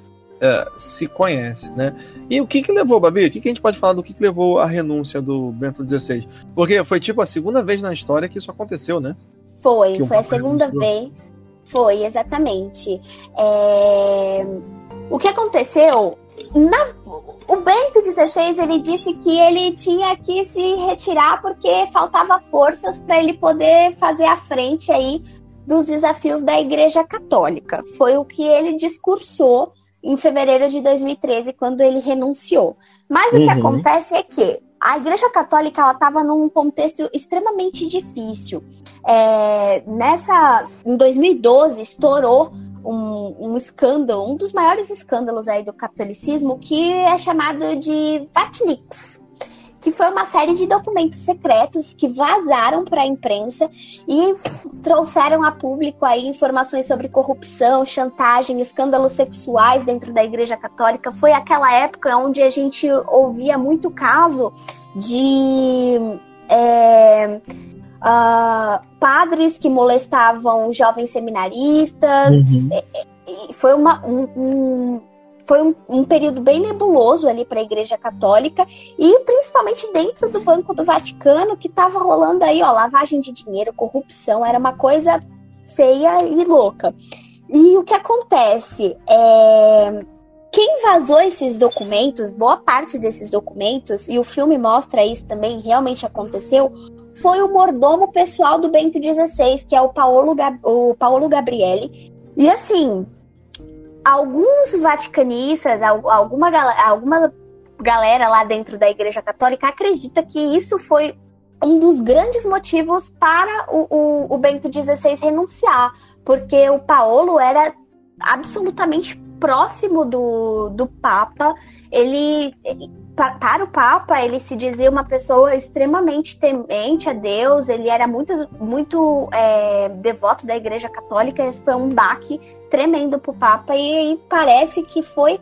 é, se conhece, né? E o que que levou, Babi? O que, que a gente pode falar do que, que levou à renúncia do Bento XVI? Porque foi tipo a segunda vez na história que isso aconteceu, né? Foi, foi a segunda vez. Foi, exatamente. É... O que aconteceu? Na... O Bento XVI ele disse que ele tinha que se retirar porque faltava forças para ele poder fazer a frente aí dos desafios da Igreja Católica. Foi o que ele discursou em fevereiro de 2013, quando ele renunciou. Mas uhum. o que uhum. acontece é que a Igreja Católica ela estava num contexto extremamente difícil. É, nessa, em 2012 estourou um, um, escândalo, um dos maiores escândalos aí do catolicismo, que é chamado de Vatleaks, que foi uma série de documentos secretos que vazaram para a imprensa e trouxeram a público aí informações sobre corrupção, chantagem, escândalos sexuais dentro da Igreja Católica. Foi aquela época onde a gente ouvia muito caso de é, uh, padres que molestavam jovens seminaristas. Uhum. Foi uma, um, um foi um, um, período bem nebuloso ali para a Igreja Católica e principalmente dentro do Banco do Vaticano que estava rolando aí, ó, lavagem de dinheiro, corrupção, era uma coisa feia e louca. E o que acontece é quem vazou esses documentos, boa parte desses documentos, e o filme mostra isso também, realmente aconteceu, foi o mordomo pessoal do Bento XVI, que é o Paolo, Gab o Paolo Gabrielli, E assim, alguns vaticanistas, alguma, alguma galera lá dentro da Igreja Católica acredita que isso foi um dos grandes motivos para o, o, o Bento XVI renunciar, porque o Paulo era absolutamente próximo do, do Papa, ele para o Papa, ele se dizia uma pessoa extremamente temente a Deus, ele era muito, muito é, devoto da Igreja Católica, esse foi um baque tremendo para o Papa, e, e, parece que foi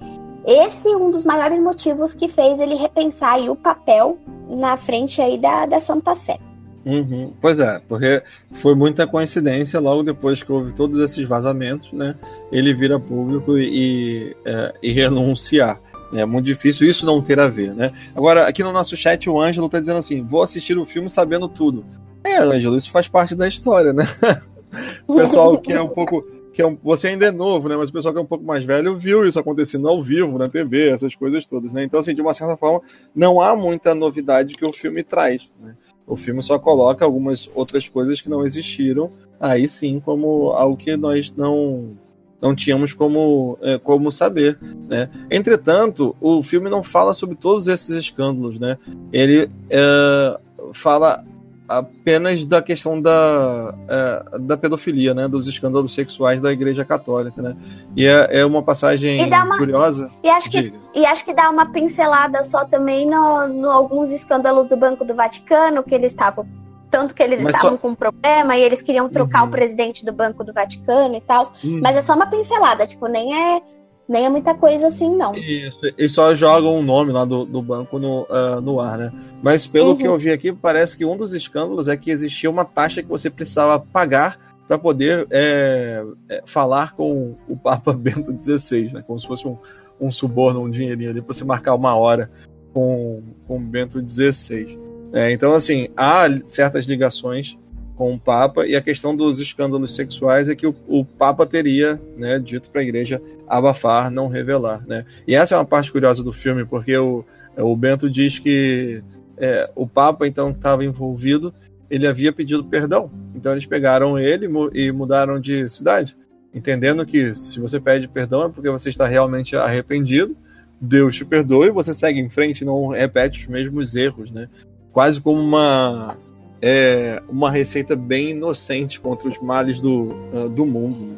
esse um dos maiores motivos que fez ele repensar o papel na frente aí da, da Santa Sé. Uhum. Pois é, porque foi muita coincidência, logo depois que houve todos esses vazamentos, né, ele vira público e, e, é, e renunciar. É muito difícil isso não ter a ver, né? Agora, aqui no nosso chat, o Ângelo tá dizendo assim: vou assistir o filme sabendo tudo. É, Ângelo, isso faz parte da história, né? (laughs) o pessoal que é um pouco. Que é um, você ainda é novo, né? Mas o pessoal que é um pouco mais velho viu isso acontecendo ao vivo, na TV, essas coisas todas, né? Então, assim, de uma certa forma, não há muita novidade que o filme traz, né? O filme só coloca algumas outras coisas que não existiram, aí sim, como algo que nós não não tínhamos como, é, como saber. Né? Entretanto, o filme não fala sobre todos esses escândalos. Né? Ele é, fala apenas da questão da, é, da pedofilia, né? dos escândalos sexuais da Igreja Católica. Né? E é, é uma passagem uma, curiosa. E acho, que, e acho que dá uma pincelada só também no, no alguns escândalos do Banco do Vaticano, que eles estavam tanto que eles mas estavam só... com um problema e eles queriam trocar uhum. o presidente do Banco do Vaticano e tal. Uhum. Mas é só uma pincelada, tipo, nem é nem é muita coisa assim, não. Isso, e só jogam um nome lá do, do banco no, uh, no ar, né? Mas pelo uhum. que eu vi aqui, parece que um dos escândalos é que existia uma taxa que você precisava pagar para poder é, é, falar com o Papa (laughs) Bento XVI, né? Como se fosse um, um suborno, um dinheirinho ali, para você marcar uma hora com, com Bento XVI. É, então, assim, há certas ligações com o Papa, e a questão dos escândalos sexuais é que o, o Papa teria né, dito para a igreja abafar, não revelar. Né? E essa é uma parte curiosa do filme, porque o, o Bento diz que é, o Papa, então, que estava envolvido, ele havia pedido perdão. Então, eles pegaram ele e mudaram de cidade, entendendo que se você pede perdão é porque você está realmente arrependido, Deus te perdoa e você segue em frente e não repete os mesmos erros, né? quase como uma é, uma receita bem inocente contra os males do, uh, do mundo. Né?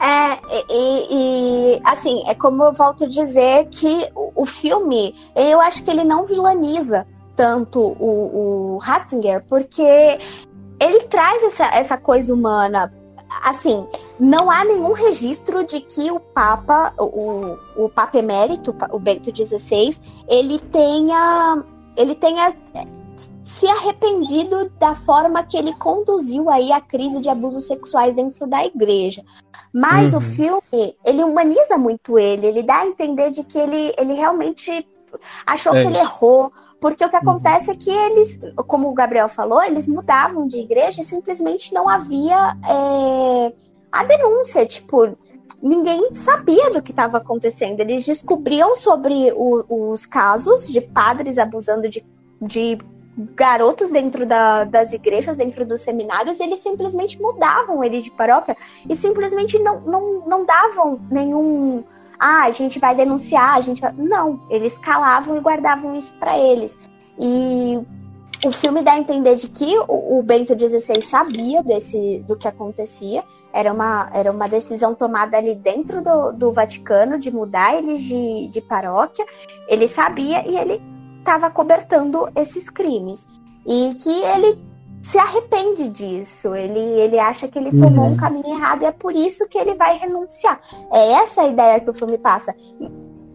É, e, e, assim, é como eu volto a dizer que o, o filme, eu acho que ele não vilaniza tanto o, o Ratzinger, porque ele traz essa, essa coisa humana. Assim, não há nenhum registro de que o Papa, o, o Papa Emérito, o Bento XVI, ele tenha ele tenha se arrependido da forma que ele conduziu aí a crise de abusos sexuais dentro da igreja. Mas uhum. o filme, ele humaniza muito ele, ele dá a entender de que ele, ele realmente achou é. que ele errou, porque o que uhum. acontece uhum. é que eles, como o Gabriel falou, eles mudavam de igreja e simplesmente não havia é, a denúncia, tipo, ninguém sabia do que estava acontecendo. Eles descobriam sobre o, os casos de padres abusando de, de garotos dentro da, das igrejas, dentro dos seminários, eles simplesmente mudavam eles de paróquia e simplesmente não, não, não davam nenhum. Ah, a gente vai denunciar, a gente vai... Não, eles calavam e guardavam isso para eles. E o filme dá a entender de que o, o, Bento XVI sabia desse, do que acontecia. Era uma, era uma decisão tomada ali dentro do, do Vaticano de mudar eles de, de paróquia. Ele sabia e ele estava cobertando esses crimes. E que ele se arrepende disso. Ele, ele acha que ele tomou uhum. um caminho errado e é por isso que ele vai renunciar. É essa a ideia que o filme passa.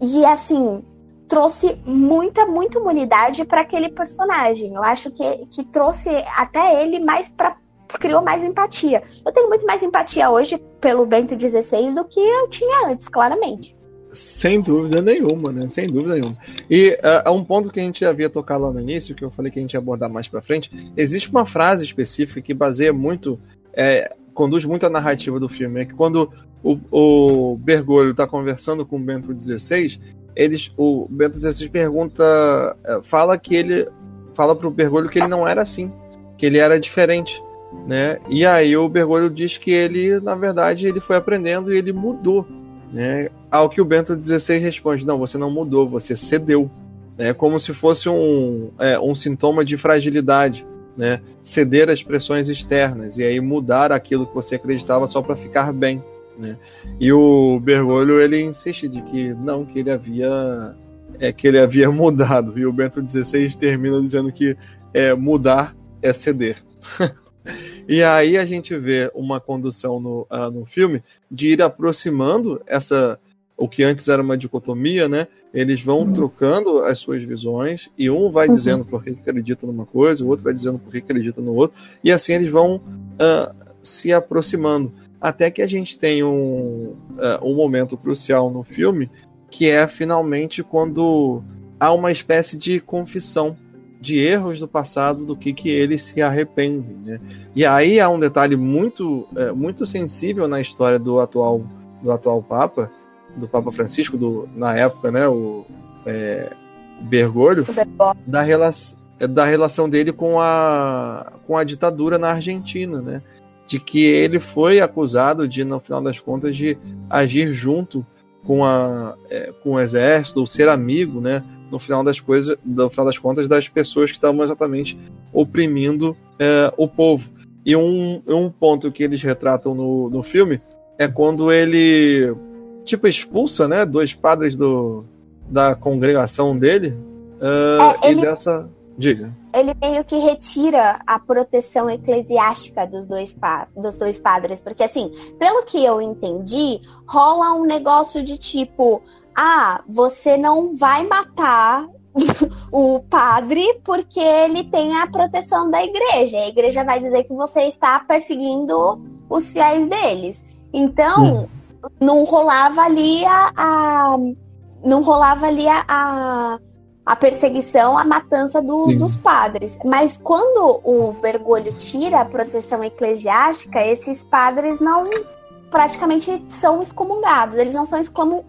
E, e assim, trouxe muita, muita humanidade para aquele personagem. Eu acho que, que trouxe até ele mais para criou mais empatia. Eu tenho muito mais empatia hoje pelo Bento XVI do que eu tinha antes, claramente. Sem dúvida nenhuma, né? Sem dúvida nenhuma. E uh, um ponto que a gente havia tocado lá no início, que eu falei que a gente ia abordar mais para frente, existe uma frase específica que baseia muito, é, conduz muito a narrativa do filme. É que quando o, o Bergoglio está conversando com o Bento XVI, eles, o Bento XVI pergunta, é, fala que ele fala pro Bergoglio que ele não era assim, que ele era diferente. né? E aí o Bergoglio diz que ele, na verdade, ele foi aprendendo e ele mudou, né? Ao que o Bento XVI responde: não, você não mudou, você cedeu, né? Como se fosse um, é, um sintoma de fragilidade, né? Ceder às pressões externas e aí mudar aquilo que você acreditava só para ficar bem, né? E o Bergoglio ele insiste de que não, que ele havia é que ele havia (laughs) mudado e o Bento XVI termina dizendo que é, mudar é ceder. (laughs) E aí a gente vê uma condução no, uh, no filme de ir aproximando essa o que antes era uma dicotomia, né? Eles vão uhum. trocando as suas visões e um vai uhum. dizendo por que acredita numa coisa, o outro vai dizendo por que acredita no outro, e assim eles vão uh, se aproximando. Até que a gente tem um, uh, um momento crucial no filme, que é finalmente quando há uma espécie de confissão de erros do passado do que, que eles se arrependem. Né? E aí há um detalhe muito, é, muito sensível na história do atual, do atual Papa, do Papa Francisco, do, na época, né, o é, Bergoglio, da, rela da relação dele com a, com a ditadura na Argentina, né? de que ele foi acusado de, no final das contas, de agir junto com, a, é, com o exército, ou ser amigo, né, no final das coisas, no final das contas, das pessoas que estavam exatamente oprimindo é, o povo. E um, um ponto que eles retratam no, no filme é quando ele tipo expulsa, né, dois padres do, da congregação dele. Uh, é, ele... E dessa, diga. Ele meio que retira a proteção eclesiástica dos dois, dos dois padres, porque assim, pelo que eu entendi, rola um negócio de tipo, ah, você não vai matar (laughs) o padre porque ele tem a proteção da igreja. A igreja vai dizer que você está perseguindo os fiéis deles. Então, hum. não rolava ali a, a, não rolava ali a, a, perseguição, a matança do, dos padres. Mas quando o Bergoglio tira a proteção eclesiástica, esses padres não praticamente são excomungados. Eles não são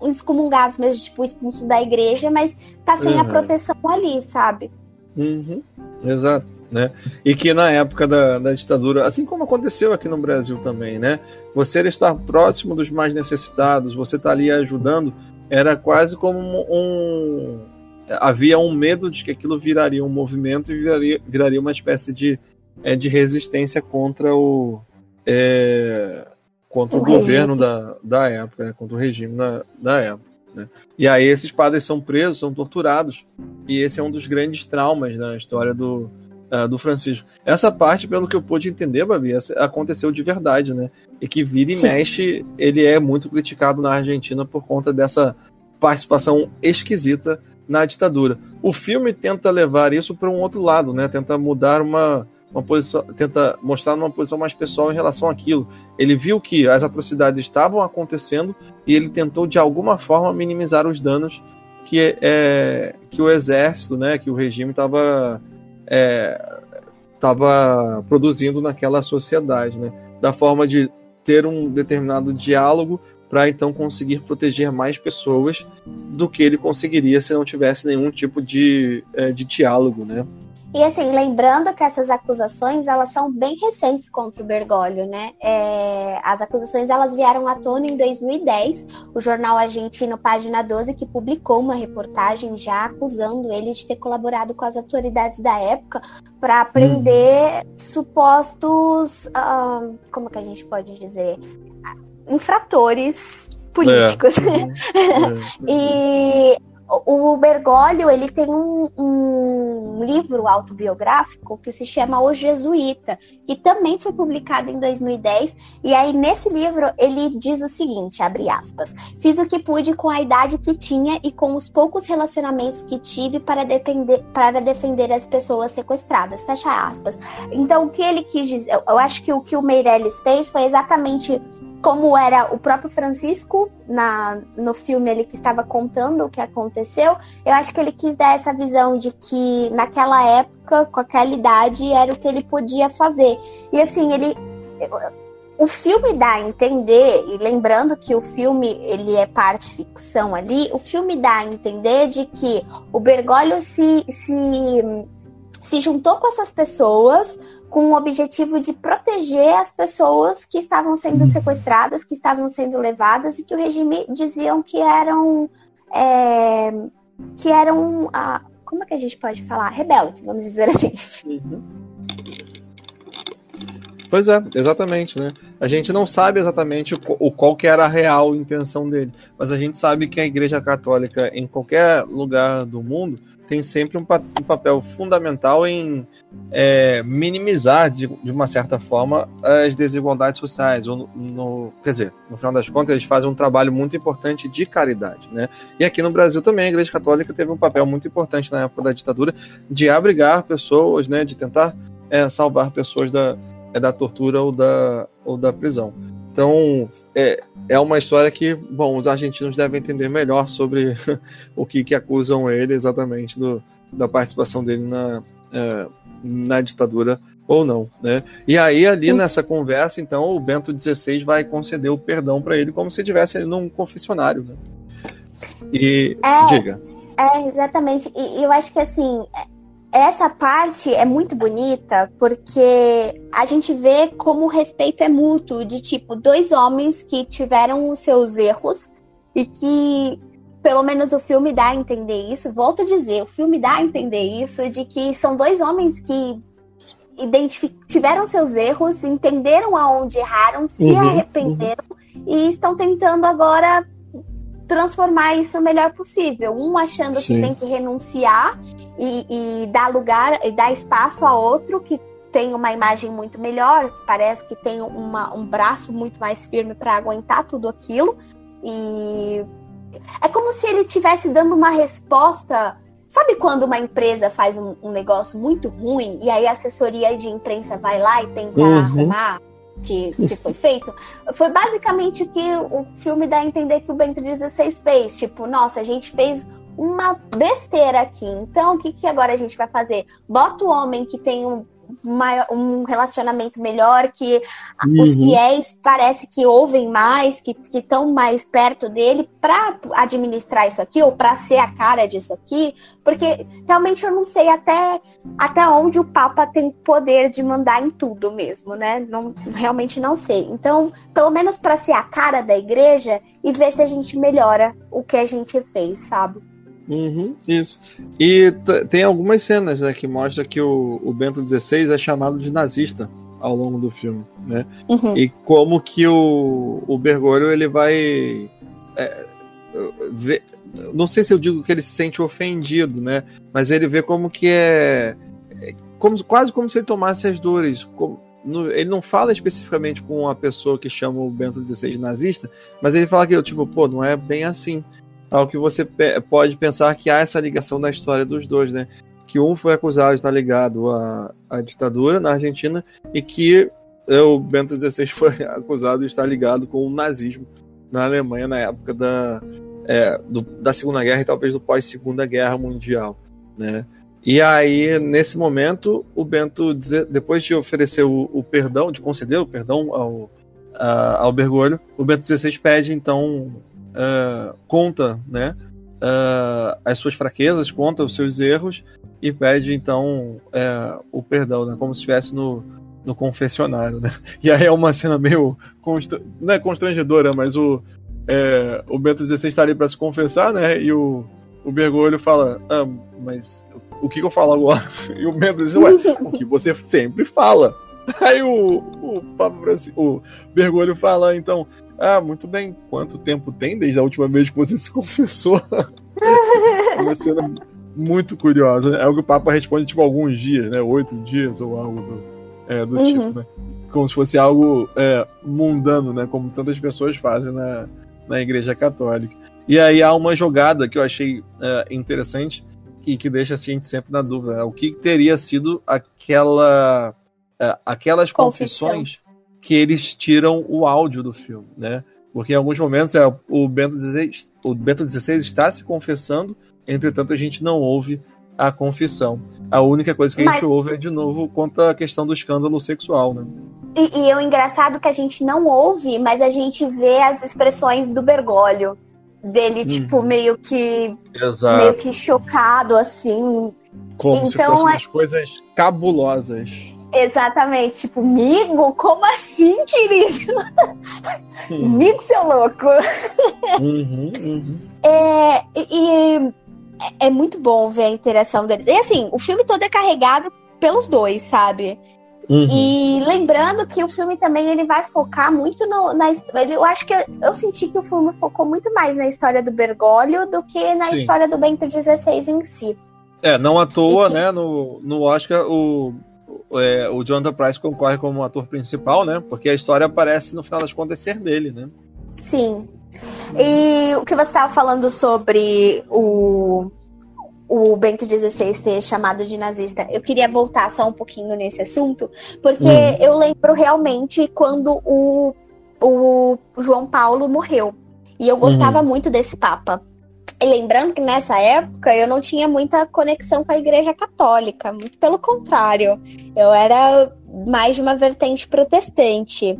excomungados mesmo, tipo, expulsos da igreja, mas tá sem uhum. a proteção ali, sabe? Uhum. Exato. Né? E que na época da, da, ditadura, assim como aconteceu aqui no Brasil também, né? Você estar próximo dos mais necessitados, você tá ali ajudando, era quase como um. Havia um medo de que aquilo viraria um movimento e viraria, viraria uma espécie de, é, de resistência contra o. É, contra o, o governo da, da época, né? contra o regime da, da época. Né? E aí esses padres são presos, são torturados, e esse é um dos grandes traumas na história do, uh, do Francisco. Essa parte, pelo que eu pude entender, Babi, aconteceu de verdade, né? E que vira e Sim. mexe, ele é muito criticado na Argentina por conta dessa participação esquisita na ditadura. O filme tenta levar isso para um outro lado, né? Tenta mudar uma uma posição, tenta mostrar uma posição mais pessoal em relação àquilo. Ele viu que as atrocidades estavam acontecendo e ele tentou de alguma forma minimizar os danos que, é, que o exército, né, que o regime estava estava é, produzindo naquela sociedade, né, da forma de ter um determinado diálogo para então conseguir proteger mais pessoas do que ele conseguiria se não tivesse nenhum tipo de, é, de diálogo, né? E assim, lembrando que essas acusações, elas são bem recentes contra o Bergoglio, né? É, as acusações, elas vieram à tona em 2010, o jornal argentino Página 12, que publicou uma reportagem já acusando ele de ter colaborado com as autoridades da época para prender hum. supostos, como que a gente pode dizer, infratores políticos. É. (laughs) e o Bergoglio, ele tem um, um, livro autobiográfico que se chama O Jesuíta, que também foi publicado em 2010, e aí nesse livro ele diz o seguinte, abre aspas, fiz o que pude com a idade que tinha e com os poucos relacionamentos que tive para, depender, para defender as pessoas sequestradas, fecha aspas. Então, o que ele quis dizer, eu acho que o que o Meirelles fez foi exatamente como era o próprio Francisco na, no filme ele que estava contando o que aconteceu, eu acho que ele quis dar essa visão de que naquela época, com aquela idade, era o que ele podia fazer. E assim, ele. O filme dá a entender, e lembrando que o filme ele é parte ficção ali, o filme dá a entender de que o Bergoglio se, se se juntou com essas pessoas com o objetivo de proteger as pessoas que estavam sendo sequestradas, que estavam sendo levadas e que o regime diziam que eram é, que eram ah, como é que a gente pode falar rebeldes, vamos dizer assim. Uhum. Pois é, exatamente, né? A gente não sabe exatamente o, o, qual que era a real intenção dele, mas a gente sabe que a Igreja Católica em qualquer lugar do mundo tem sempre um, pa um papel fundamental em é, minimizar de, de, uma certa forma as desigualdades sociais. Ou no, no, quer dizer, no final das contas, eles fazem um trabalho muito importante de caridade, né? E aqui no Brasil também a Igreja Católica teve um papel muito importante na época da ditadura de abrigar pessoas, né? De tentar é, salvar pessoas da é da tortura ou da, ou da prisão. Então, é, é uma história que, bom, os argentinos devem entender melhor sobre (laughs) o que, que acusam ele exatamente do, da participação dele na, é, na ditadura ou não, né? E aí, ali nessa conversa, então, o Bento XVI vai conceder o perdão para ele como se estivesse ali num confessionário, né? E, é, diga. É, exatamente. E eu acho que, assim, essa parte é muito bonita porque a gente vê como o respeito é mútuo, de tipo, dois homens que tiveram os seus erros e que, pelo menos o filme dá a entender isso. Volto a dizer, o filme dá a entender isso, de que são dois homens que tiveram seus erros, entenderam aonde erraram, se uhum, arrependeram uhum. e estão tentando agora transformar isso o melhor possível. Um achando Sim. que tem que renunciar e, e dar lugar e dar espaço a outro que tem uma imagem muito melhor, parece que tem uma, um braço muito mais firme para aguentar tudo aquilo. E é como se ele estivesse dando uma resposta. Sabe quando uma empresa faz um, um, negócio muito ruim e aí a assessoria de imprensa vai lá e tenta uhum. arrumar? Que, que foi feito, foi basicamente o que o filme dá a entender que o Bento XVI fez. Tipo, nossa, a gente fez uma besteira aqui. Então, o que, que agora a gente vai fazer? Bota o homem que tem um um relacionamento melhor, que uhum. os fiéis parece que ouvem mais, que estão mais perto dele para administrar isso aqui ou para ser a cara disso aqui, porque realmente eu não sei até, até onde o Papa tem poder de mandar em tudo mesmo, né? Não, realmente não sei. Então, pelo menos para ser a cara da igreja e ver se a gente melhora o que a gente fez, sabe? Uhum, isso. E tem algumas cenas né, que mostram que o, o Bento XVI é chamado de nazista ao longo do filme, né? Uhum. E como que o, o Bergoglio ele vai é, ver, não sei se eu digo que ele se sente ofendido, né? Mas ele vê como que é, é como, quase como se ele tomasse as dores. Como, no, ele não fala especificamente com a pessoa que chama o Bento XVI de nazista, mas ele fala que tipo, pô, não é bem assim ao que você pode pensar que há essa ligação na história dos dois, né? Que um foi acusado de estar ligado à, à ditadura na Argentina e que é, o Bento XVI (laughs) foi acusado de estar ligado com o nazismo na Alemanha na época da, é, do, da Segunda Guerra e talvez do pós-Segunda Guerra Mundial, né? E aí, nesse momento, o Bento, depois de oferecer o, o perdão, de conceder o perdão ao, a, ao Bergoglio, o Bento XVI pede, então, uh, conta né, uh, as suas fraquezas, conta os seus erros e pede então uh, o perdão, né, como se estivesse no, no confessionário. Né? (laughs) E aí é uma cena meio não é constrangedora, mas o, é, o Bento XVI está ali para se confessar, né? E o, o Bergoglio fala, ah, mas o que, que, eu falo agora? (laughs) E o Bento diz, ué, o que você sempre fala. (laughs) Aí o, o Papa Francisco, o Bergoglio fala, então, ah, muito bem. Quanto tempo tem desde a última vez que você se (laughs) confessou? Uma cena muito curiosa. Né? É o que o Papa responde, tipo, alguns dias, né? Oito dias ou algo do, é, do uhum. tipo, né? Como se fosse algo é, mundano, né? Como tantas pessoas fazem na, na Igreja Católica. E aí há uma jogada que eu achei é, interessante e que deixa a gente sempre na dúvida. Né? O que teria sido aquela, é, aquelas Confissão. confissões que eles tiram o áudio do filme, né? Porque em alguns momentos é, o, Bento XVI, o Bento XVI está se confessando, entretanto a gente não ouve a confissão. A única coisa que a gente ouve é de novo quanto à questão do escândalo sexual, né? E, e o engraçado é que a gente não ouve, mas a gente vê as expressões do Bergoglio. Dele, hum. tipo, meio que. Exato. Meio que chocado, assim. Como se Então, fossem é- umas coisas cabulosas. Exatamente, tipo, migo, como assim, querido? Migo, seu louco. Uhum, uhum. É, e, é muito bom ver a interação deles. E assim, o filme todo é carregado pelos dois, sabe? Uhum. E lembrando que o filme também ele vai focar muito no, na ele, Eu acho que eu, eu senti que o filme focou muito mais na história do Bergoglio do que na Sim. história do Bento XVI em si. É, não à toa, E- né, no, no Oscar, o- é, o Jonathan Price concorre como ator principal, né? Porque a história parece, no final das contas, ser dele, né? Sim. E o que você estava falando sobre o, o Bento XVI ter chamado de nazista, eu queria voltar só um pouquinho nesse assunto, porque Hum. eu lembro realmente quando o, o João Paulo morreu. E eu gostava muito desse Papa. E lembrando que nessa época eu não tinha muita conexão com a Igreja Católica, muito pelo contrário. Eu era mais de uma vertente protestante.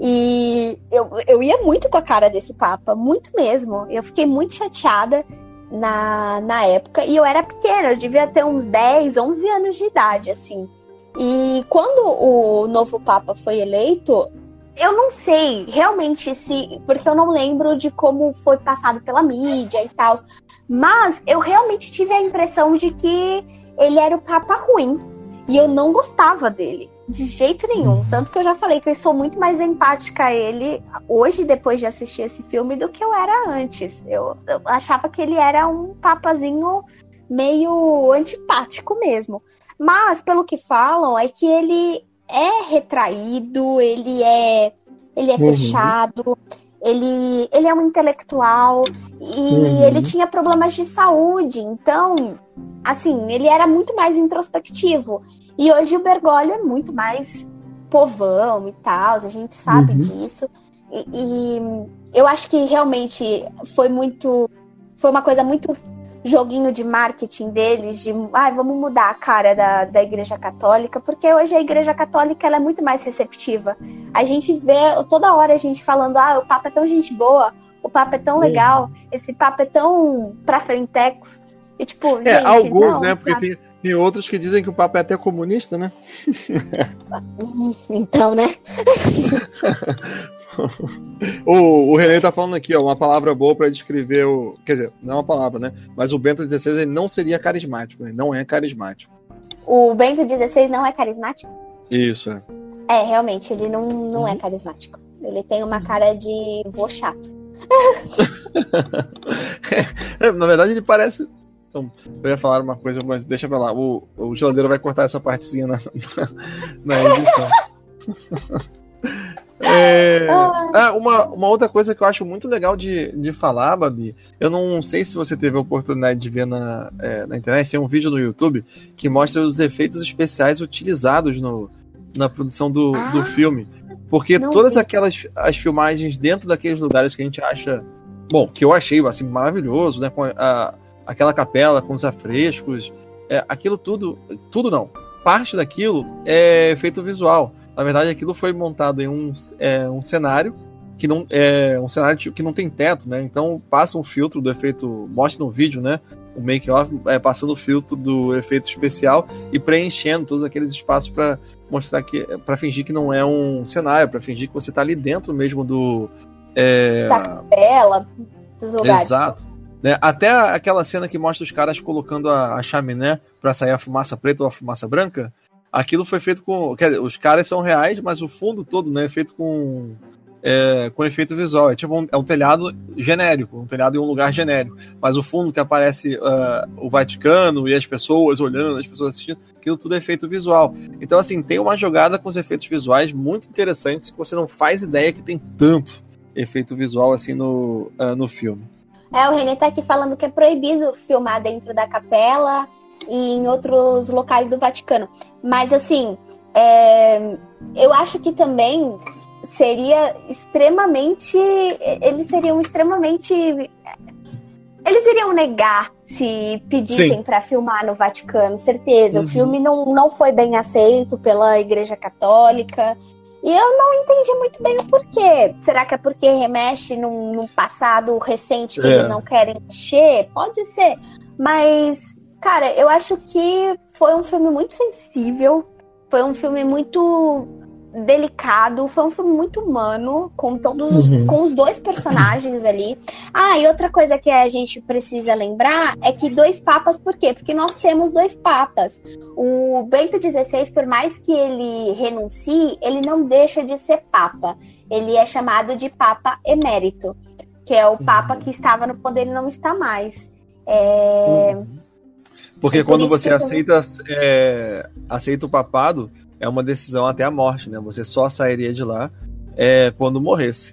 E eu, eu ia muito com a cara desse Papa, muito mesmo. Eu fiquei muito chateada na, na época. E eu era pequena, eu devia ter uns 10, 11 anos de idade, assim. E quando o novo Papa foi eleito, eu não sei realmente se. Porque eu não lembro de como foi passado pela mídia e tal. Mas eu realmente tive a impressão de que ele era o Papa ruim. E eu não gostava dele. De jeito nenhum. Tanto que eu já falei que eu sou muito mais empática a ele hoje, depois de assistir esse filme, do que eu era antes. Eu, eu achava que ele era um papazinho meio antipático mesmo. Mas, pelo que falam, é que ele é retraído, ele é, ele é Uhum. fechado, ele, ele é um intelectual e Uhum. ele tinha problemas de saúde. Então, assim, ele era muito mais introspectivo. E hoje o Bergoglio é muito mais povão e tal, a gente sabe Uhum. disso. E, e eu acho que realmente foi muito. Foi uma coisa muito joguinho de marketing deles, de ah, vamos mudar a cara da, da Igreja Católica, porque hoje a Igreja Católica ela é muito mais receptiva. A gente vê toda hora a gente falando, ah, o Papa é tão gente boa, o Papa é tão legal, esse Papa é tão pra frentex. E tipo, É, gente, alguns, não, né? Porque sabe? tem, tem outros que dizem que o Papa é até comunista, né? (laughs) Então, né? (laughs) (laughs) O, o René tá falando aqui, ó, uma palavra boa pra descrever o. Quer dizer, não é uma palavra, né? Mas o Bento XVI ele não seria carismático, ele não é carismático. O Bento XVI não é carismático? Isso, é. É, realmente, ele não, não Uhum. é carismático. Ele tem uma cara de vô chato. (laughs) É, Na verdade, ele parece. Então, eu ia falar uma coisa, mas deixa pra lá. O, o geladeiro vai cortar essa partezinha na, (laughs) na, na edição. É, ah, uma, uma outra coisa que eu acho muito legal de, de falar, Babi, eu não sei se você teve a oportunidade de ver na, é, na internet, tem um vídeo no YouTube que mostra os efeitos especiais utilizados no, na produção do, Ah, do filme. Porque todas vi. aquelas as filmagens dentro daqueles lugares que a gente acha. Bom, que eu achei assim, maravilhoso, né? Com a, aquela capela com os afrescos. É, aquilo tudo. Tudo não. Parte daquilo é efeito visual. Na verdade, aquilo foi montado em um, é, um cenário que não é um cenário que não tem teto, né? Então passa um filtro do efeito, mostra no vídeo, né? O make off é, passando o filtro do efeito especial e preenchendo todos aqueles espaços para mostrar que para fingir que não é um cenário, para fingir que você tá ali dentro mesmo do é, Da capela, dos lugares. Exato. Né? Até aquela cena que mostra os caras colocando a, a chaminé pra sair a fumaça preta ou a fumaça branca, aquilo foi feito com. Quer dizer, os caras são reais, mas o fundo todo né, é feito com. É, com efeito visual. É tipo um, é um telhado genérico, um telhado em um lugar genérico. Mas o fundo que aparece ah, o Vaticano e as pessoas olhando, as pessoas assistindo, aquilo tudo é efeito visual. Então, assim, tem uma jogada com os efeitos visuais muito interessantes que você não faz ideia que tem tanto efeito visual assim no, ah, no filme. É, o René tá aqui falando que é proibido filmar dentro da capela e em outros locais do Vaticano. Mas assim, é, eu acho que também seria extremamente. Eles seriam extremamente. Eles iriam negar se pedissem para filmar no Vaticano, certeza. Uhum. O filme não, não foi bem aceito pela Igreja Católica. E eu não entendi muito bem o porquê. Será que é porque remexe num, num passado recente que É. eles não querem mexer? Pode ser. Mas Cara, eu acho que foi um filme muito sensível, foi um filme muito delicado, foi um filme muito humano, com todos Uhum. com os dois personagens ali. Ah, e outra coisa que a gente precisa lembrar é que dois papas, por quê? Porque nós temos dois papas. O Bento XVI, por mais que ele renuncie, ele não deixa de ser papa. Ele é chamado de papa emérito, que é o papa que estava no poder e não está mais. É, Porque É por quando você aceita, é, aceita o papado, é uma decisão até a morte, né? Você só sairia de lá é, quando morresse.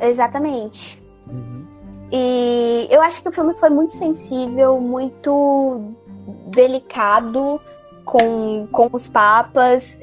Exatamente. Uhum. E eu acho que o filme foi muito sensível, muito delicado com, com os papas.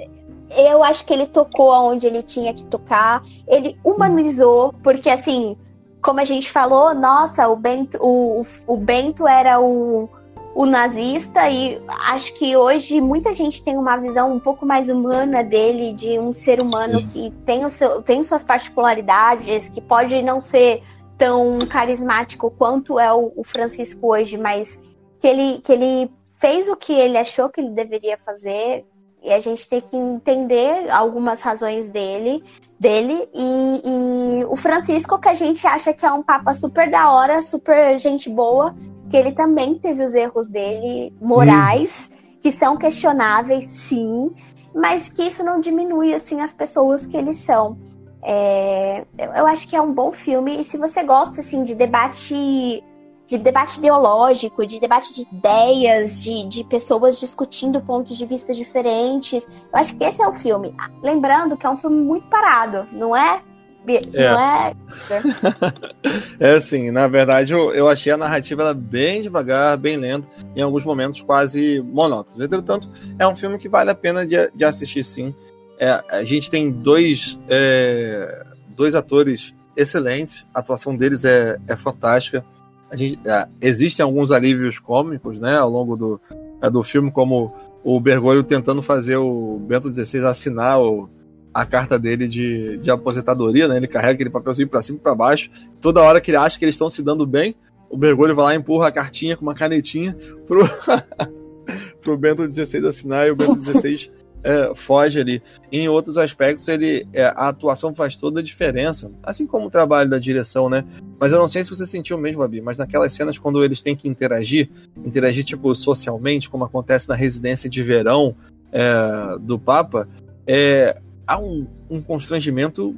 Eu acho que ele tocou aonde ele tinha que tocar. Ele humanizou, porque assim, como a gente falou, nossa, o Bento, o, o Bento era o, o nazista, e acho que hoje muita gente tem uma visão um pouco mais humana dele, de um ser humano Sim. que tem, o seu, tem suas particularidades, que pode não ser tão carismático quanto é o, o Francisco hoje, mas que ele, que ele fez o que ele achou que ele deveria fazer, e a gente tem que entender algumas razões dele dele e, e o Francisco que a gente acha que é um papa super da hora, super gente boa, que ele também teve os erros dele morais, que são questionáveis, sim, mas que isso não diminui assim as pessoas que eles são. É, eu eu acho que é um bom filme e se você gosta assim de debate de debate ideológico, de debate de ideias, de, de pessoas discutindo pontos de vista diferentes. Eu acho que esse é o filme. Ah, Lembrando que é um filme muito parado, não é? É. Não é? (laughs) É assim, na verdade eu, eu achei a narrativa ela bem devagar, bem lenta, em alguns momentos quase monótonos. Entretanto, é um filme que vale a pena de, de assistir sim. É, a gente tem dois, é, dois atores excelentes, a atuação deles é, é fantástica. A gente, é, existem alguns alívios cômicos né, ao longo do, é, do filme, como o Bergoglio tentando fazer o Bento XVI assinar o, a carta dele de, de aposentadoria, né? Ele carrega aquele papelzinho pra cima e pra baixo. Toda hora que ele acha que eles estão se dando bem, o Bergoglio vai lá e empurra a cartinha com uma canetinha pro, (laughs) pro Bento XVI assinar e o Bento XVI é, foge ali. Em outros aspectos, ele é, a atuação faz toda a diferença, assim como o trabalho da direção, né? Mas eu não sei se você sentiu mesmo, Babi, mas naquelas cenas quando eles têm que interagir, interagir tipo socialmente, como acontece na residência de verão é, do Papa, é, há um, um constrangimento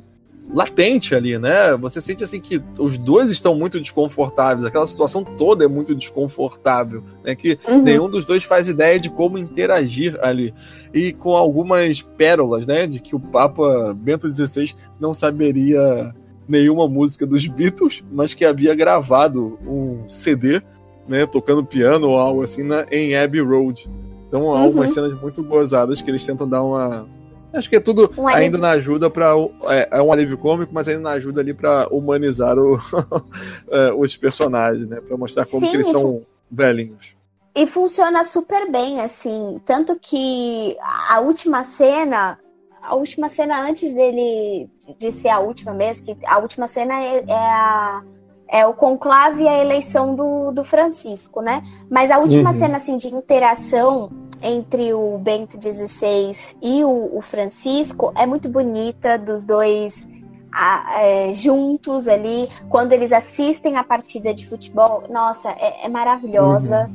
latente ali, né? Você sente assim que os dois estão muito desconfortáveis, aquela situação toda é muito desconfortável, né? Que Uhum. nenhum dos dois faz ideia de como interagir ali. E com algumas pérolas, né? De que o Papa Bento XVI não saberia nenhuma música dos Beatles, mas que havia gravado um CD, né? Tocando piano ou algo assim na, em Abbey Road. Então há Uhum. algumas cenas muito gozadas que eles tentam dar uma. Acho que é tudo Um ainda na ajuda para é, é um alívio cômico, mas ainda na ajuda ali para humanizar o- (laughs) é, os personagens, né? Para mostrar como Sim, eles são velhinhos. E funciona super bem, assim. Tanto que a última cena. A última cena antes dele de ser a última mesmo, que a última cena é, é a. É o conclave e a eleição do, do Francisco, né? Mas a última Uhum. cena assim, de interação entre o Bento XVI e o, o Francisco é muito bonita, dos dois a- é, juntos ali, quando eles assistem a partida de futebol. Nossa, é, é maravilhosa.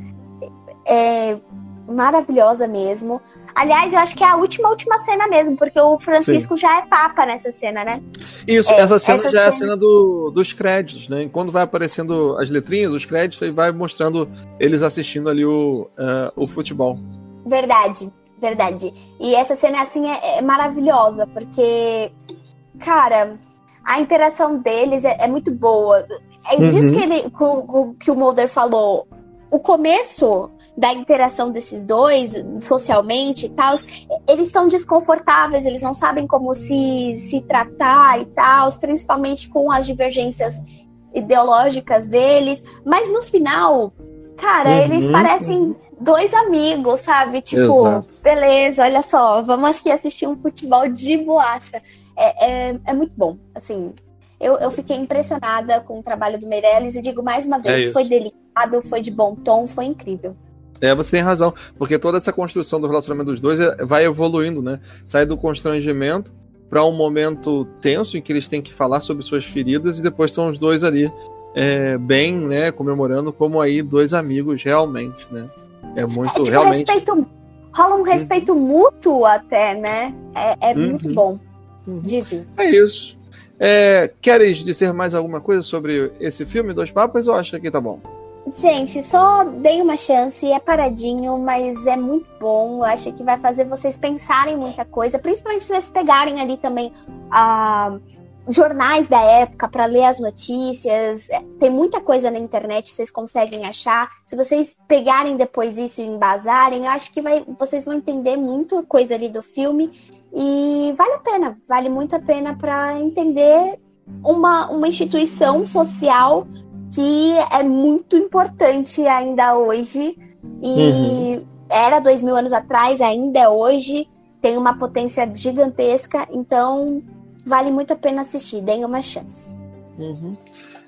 É maravilhosa mesmo. Aliás, eu acho que é a última, última cena mesmo, porque o Francisco já é papa nessa cena, né? Isso, É, essa cena essa já é a cena- cena do, dos créditos, né? Quando vai aparecendo as letrinhas, os créditos, aí vai mostrando eles assistindo ali o, é, o futebol. Verdade, verdade. E essa cena, assim, é, é maravilhosa, porque, cara, a interação deles é, é muito boa. É, Diz Uhum. que, ele, que, o- que o Mulder falou, o começo da interação desses dois, socialmente e tal, eles estão desconfortáveis, eles não sabem como se, se tratar e tal, principalmente com as divergências ideológicas deles, mas no final, cara, Uhum, eles parecem dois amigos, sabe? Tipo, Exato. beleza, olha só, vamos aqui assistir um futebol de boaça. É, é, é muito bom, assim. Eu, eu fiquei impressionada com o trabalho do Meirelles e digo mais uma É vez, isso. foi delicado, foi de bom tom, foi incrível. É, você tem razão, porque toda essa construção do relacionamento dos dois é- vai evoluindo, né? Sai do constrangimento para um momento tenso em que eles têm que falar sobre suas feridas e depois estão os dois ali é, bem, né, comemorando como aí dois amigos realmente, né? É muito É tipo realmente. respeito. Rola um respeito mútuo até, né? É, é Uhum. muito bom Uhum. de ver. É isso. É, queres dizer mais alguma coisa sobre esse filme, Dois Papas, ou acha que tá bom? Gente, só dei uma chance, é paradinho, mas é muito bom. Eu acho que vai fazer vocês pensarem muita coisa, principalmente se vocês pegarem ali também ah, jornais da época para ler as notícias. É, Tem muita coisa na internet, vocês conseguem achar. Se vocês pegarem depois isso e embasarem, eu acho que vai, vocês vão entender muita coisa ali do filme e vale a pena, vale muito a pena para entender uma, uma instituição social que é muito importante ainda hoje e era dois mil anos atrás, ainda é hoje, tem uma potência gigantesca, então vale muito a pena assistir, deem uma chance. Uhum.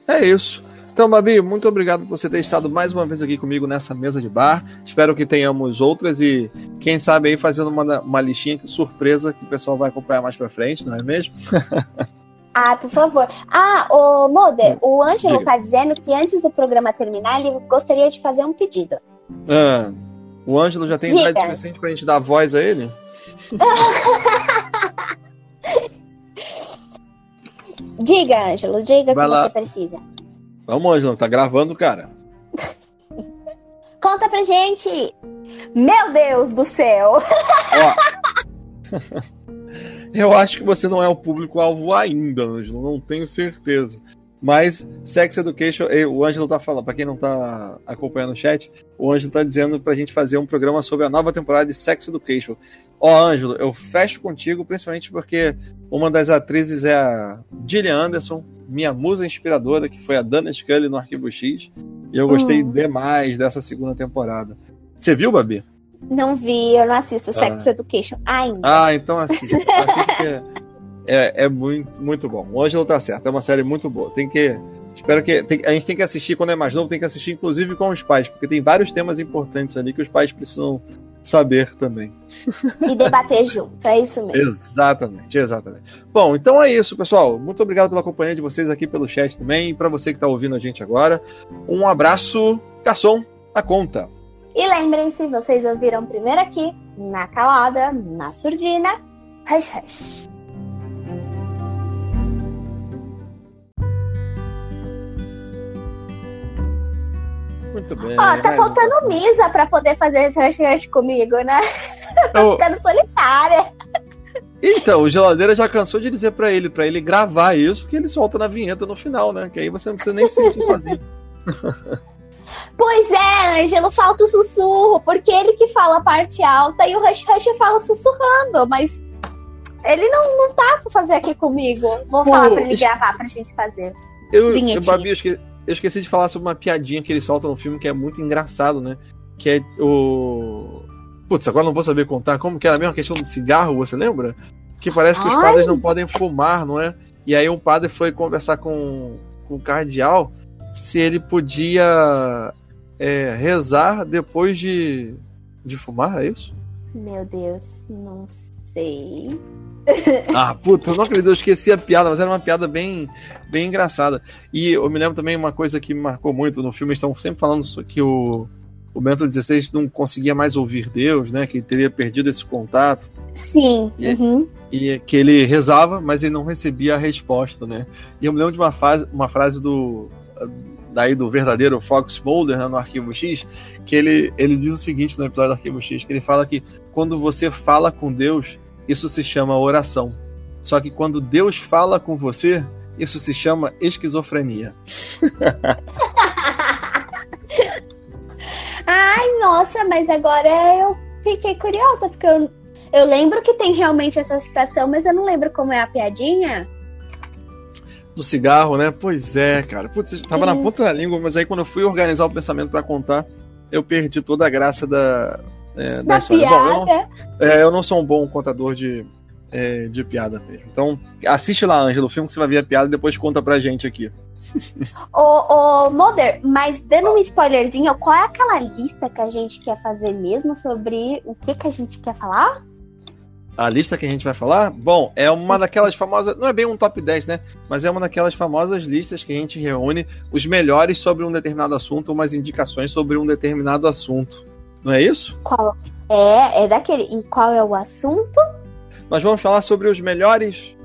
É isso. Então, Babi, muito obrigado por você ter estado mais uma vez aqui comigo nessa mesa de bar. Espero que tenhamos outras e, quem sabe, aí fazendo uma, uma listinha que surpresa que o pessoal vai acompanhar mais pra frente, não é mesmo? (laughs) Ah, por favor. Ah, o Moder, o Ângelo Diga. tá dizendo que antes do programa terminar, ele gostaria de fazer um pedido. Ah, o Ângelo já tem Diga. idade suficiente pra gente dar voz a ele? (laughs) Diga, Ângelo, diga o que lá. você precisa. Vamos, Ângelo, tá gravando, cara. (laughs) Conta pra gente! Meu Deus do céu! Ó. (laughs) Eu acho que você não é o público-alvo ainda, Ângelo, não tenho certeza. Mas Sex Education, o Ângelo tá falando, pra quem não tá acompanhando o chat, o Ângelo tá dizendo pra gente fazer um programa sobre a nova temporada de Sex Education. Ó, Ângelo, eu fecho contigo, principalmente porque uma das atrizes é a Gillian Anderson, minha musa inspiradora, que foi a Dana Scully no Arquivo X. E eu gostei Hum. demais dessa segunda temporada. Você viu, Babi? Não vi, eu não assisto Sex Education ainda. Ah, então assista. assista que é, é, muito, muito bom. O Ângelo tá certo, é uma série muito boa. Tem que. Espero que. tem- a gente tem que assistir quando é mais novo, tem que assistir inclusive com os pais, porque tem vários temas importantes ali que os pais precisam saber também. E debater (laughs) junto, é isso mesmo. Exatamente, exatamente. Bom, então é isso, pessoal. Muito obrigado pela companhia de vocês aqui pelo chat também. E pra você que tá ouvindo a gente agora, um abraço, garçom, a conta. E lembrem-se, vocês ouviram primeiro aqui, na calada, na surdina, hash hash. Muito bem. Ó, tá né? faltando Misa pra poder fazer esse hash comigo, né? (laughs) Eu- Ficando solitária. Então, o Geladeira já cansou de dizer pra ele, pra ele gravar isso, que ele solta na vinheta no final, né? Que aí você não precisa nem se sentir sozinho. (laughs) (laughs) Pois é, Ângelo, falta o sussurro, porque ele que fala a parte alta e o Rush Rush fala sussurrando, mas ele não, não tá pra fazer aqui comigo. Vou Pô, falar pra ele gravar pra gente fazer. Eu, eu. Babi, eu, esque- eu esqueci de falar sobre uma piadinha que ele solta no filme que é muito engraçado, né? Que é o. Putz, agora não vou saber contar. Como que era a mesma questão do cigarro, você lembra? Que parece que os Ai. padres não podem fumar, não é? E aí um padre foi conversar com, com o cardeal se ele podia é, rezar depois de, de fumar, é isso? Meu Deus, não sei. (laughs) Ah, puta, eu não acredito, eu esqueci a piada, mas era uma piada bem, bem engraçada. E eu me lembro também uma coisa que me marcou muito no filme, eles estão sempre falando que o, o Bento XVI não conseguia mais ouvir Deus, né? Que ele teria perdido esse contato. Sim. E- uhum. E que ele rezava, mas ele não recebia a resposta, né? E eu me lembro de uma, fase, uma frase do daí do verdadeiro Fox Mulder né, no Arquivo X, que ele, ele diz o seguinte no episódio do Arquivo X, que ele fala que quando você fala com Deus, isso se chama oração. Só que quando Deus fala com você, isso se chama esquizofrenia. (laughs) Ai, nossa, mas agora eu fiquei curiosa, porque eu, eu lembro que tem realmente essa citação, mas eu não lembro como é a piadinha. Do cigarro, né? Pois é, cara. Putz, tava na Uhum. ponta da língua, mas aí quando eu fui organizar o pensamento pra contar, eu perdi toda a graça da, é, da Da história. Bom, eu não- piada. É, eu não sou um bom contador de, é, de piada mesmo. Então, assiste lá, Ângelo, o filme que você vai ver a piada e depois conta pra gente aqui. (laughs) Ô, ô Mulder, mas dando um spoilerzinho, qual é aquela lista que a gente quer fazer mesmo sobre o que, que a gente quer falar? A lista que a gente vai falar? Bom, é uma daquelas famosas. Não é bem um top 10, né? Mas é uma daquelas famosas listas que a gente reúne os melhores sobre um determinado assunto, umas indicações sobre um determinado assunto. Não é isso? Qual? É, é daquele. E qual é o assunto? Nós vamos falar sobre os melhores